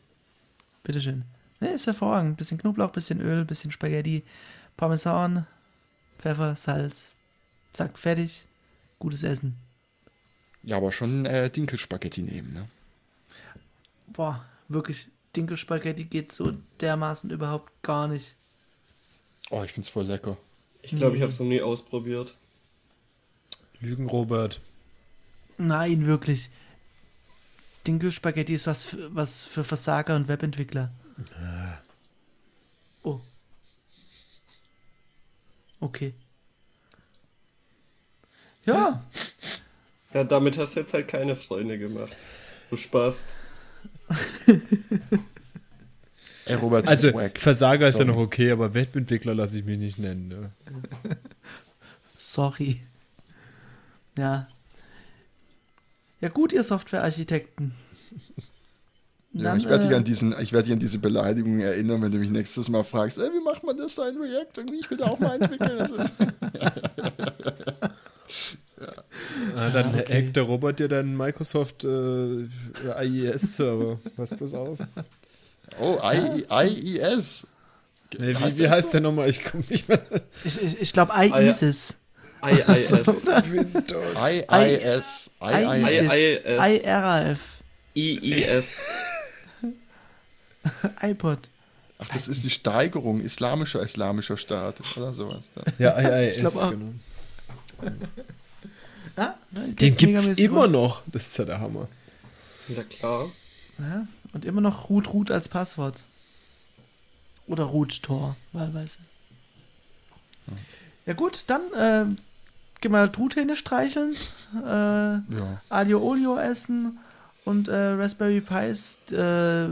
Bitteschön. Ne, ist hervorragend. Bisschen Knoblauch, bisschen Öl, bisschen Spaghetti, Parmesan, Pfeffer, Salz. Zack, fertig. Gutes Essen. Ja, aber schon äh, Dinkelspaghetti nehmen, ne? Boah, wirklich. Dinkelspaghetti geht so dermaßen überhaupt gar nicht. Oh, ich find's voll lecker. Ich glaube, ich habe es noch nie ausprobiert. Lügen, Robert. Nein, wirklich. Dinkelspaghetti ist was für, was für Versager und Webentwickler. Oh. Okay. Ja, <laughs> Ja, damit hast du jetzt halt keine Freunde gemacht. Du sparst. Ey, Robert, Also. Versager ist ja Sorry. noch okay, aber Webentwickler lasse ich mich nicht nennen. Ne? sorry. Ja. Ja gut, ihr Softwarearchitekten. Ja, Dann, ich werde dich äh, an diesen, ich werde dich an diese Beleidigungen erinnern, wenn du mich nächstes Mal fragst, ey, wie macht man das da in React? Irgendwie, ich will da auch mal entwickeln. <laughs> Also, Ah, dann okay. hackt der Robert dir deinen Microsoft äh, IIS-Server. Pass bloß auf. oh, I, IES. Nee, Heißt wie, wie der heißt der nochmal? Ich komme nicht mehr. Ich, ich, ich glaube, Ah, ja. IISIS. IIS. Windows. IIS. IIS. IIS. IRAF. IIS. iPod. Ach, das ist die Steigerung islamischer islamischer Staat oder sowas. Da. Ja, IIS, Ich glaub auch. genau. Ja, ne, Den gibt's immer gut. noch. Das ist ja der Hammer. Ja, klar. Ja, und immer noch Root Root als Passwort. Oder Root Tor, wahlweise. Ja gut, dann äh, geh mal Truthähne streicheln, äh, Ja. Alio Olio essen und äh, Raspberry Pis äh,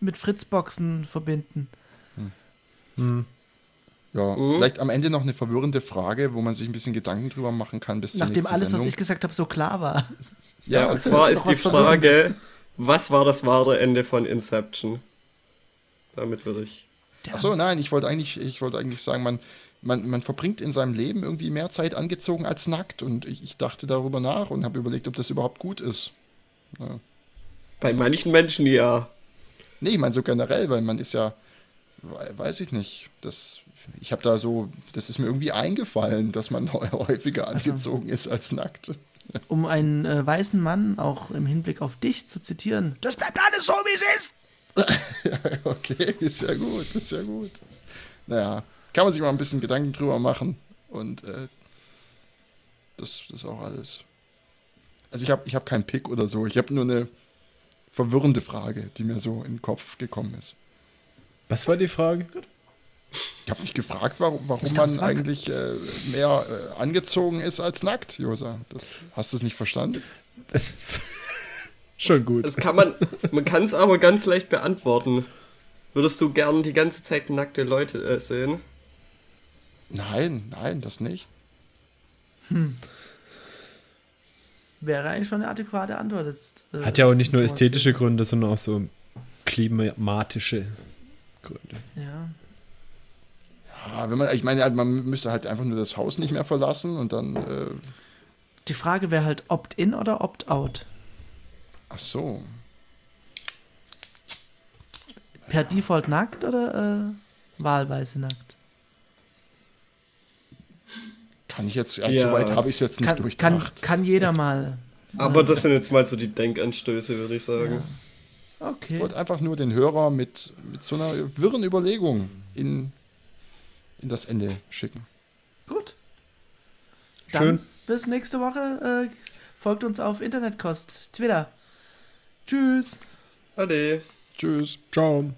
mit Fritzboxen verbinden. Ja, Mhm. vielleicht am Ende noch eine verwirrende Frage, wo man sich ein bisschen Gedanken drüber machen kann bis Nachdem alles, was Sendung. ich gesagt habe, so klar war. <laughs> Ja, und zwar ist die was. Frage, was war das wahre Ende von Inception? Damit würde ich. Ach so, nein, ich wollte eigentlich, ich wollte eigentlich sagen, man, man, man verbringt in seinem Leben irgendwie mehr Zeit angezogen als nackt und ich, ich dachte darüber nach und habe überlegt, ob das überhaupt gut ist. Bei manchen Menschen ja. Nee, ich meine so generell, weil man ist ja, we- weiß ich nicht, das, ich habe da so, das ist mir irgendwie eingefallen, dass man <laughs> häufiger angezogen ist als nackt. <laughs> Um einen äh, weißen Mann auch im Hinblick auf dich zu zitieren. Das bleibt alles so, wie es ist. <laughs> Okay, ist ja gut, ist ja gut. Naja, kann man sich mal ein bisschen Gedanken drüber machen und äh, das, das ist auch alles. Also ich habe ich hab keinen Pick oder so, ich habe nur eine verwirrende Frage, die mir so in den Kopf gekommen ist. Was war die Frage? Ich habe mich gefragt, warum, warum man eigentlich äh, mehr äh, angezogen ist als nackt, Josa. Das, hast du es nicht verstanden? <laughs> Schon gut. Das kann man, man kann es aber ganz leicht beantworten. Würdest du gern die ganze Zeit nackte Leute äh, sehen? Nein, nein, das nicht. Wäre eigentlich schon eine adäquate Antwort jetzt. äh, Hat ja auch nicht nur ästhetische Gründe, sondern auch so klimatische Gründe. Ja. Ja, wenn man, ich meine, man müsste halt einfach nur das Haus nicht mehr verlassen und dann, äh, Die Frage wäre halt Opt-in oder Opt-out. ach so. Per Default nackt oder äh, wahlweise nackt? Kann ich jetzt, also Ja. soweit habe ich es jetzt nicht Kann, kann, durchdacht. kann jeder mal. Aber das sind jetzt mal so die Denkanstöße, würde ich sagen. Ich Okay. wollte einfach nur den Hörer mit, mit so einer wirren Überlegung in, in das Ende schicken. Gut. Dann Schön. Bis nächste Woche. Äh, folgt uns auf Internetkost, Twitter. Tschüss. Ade. Tschüss. Ciao.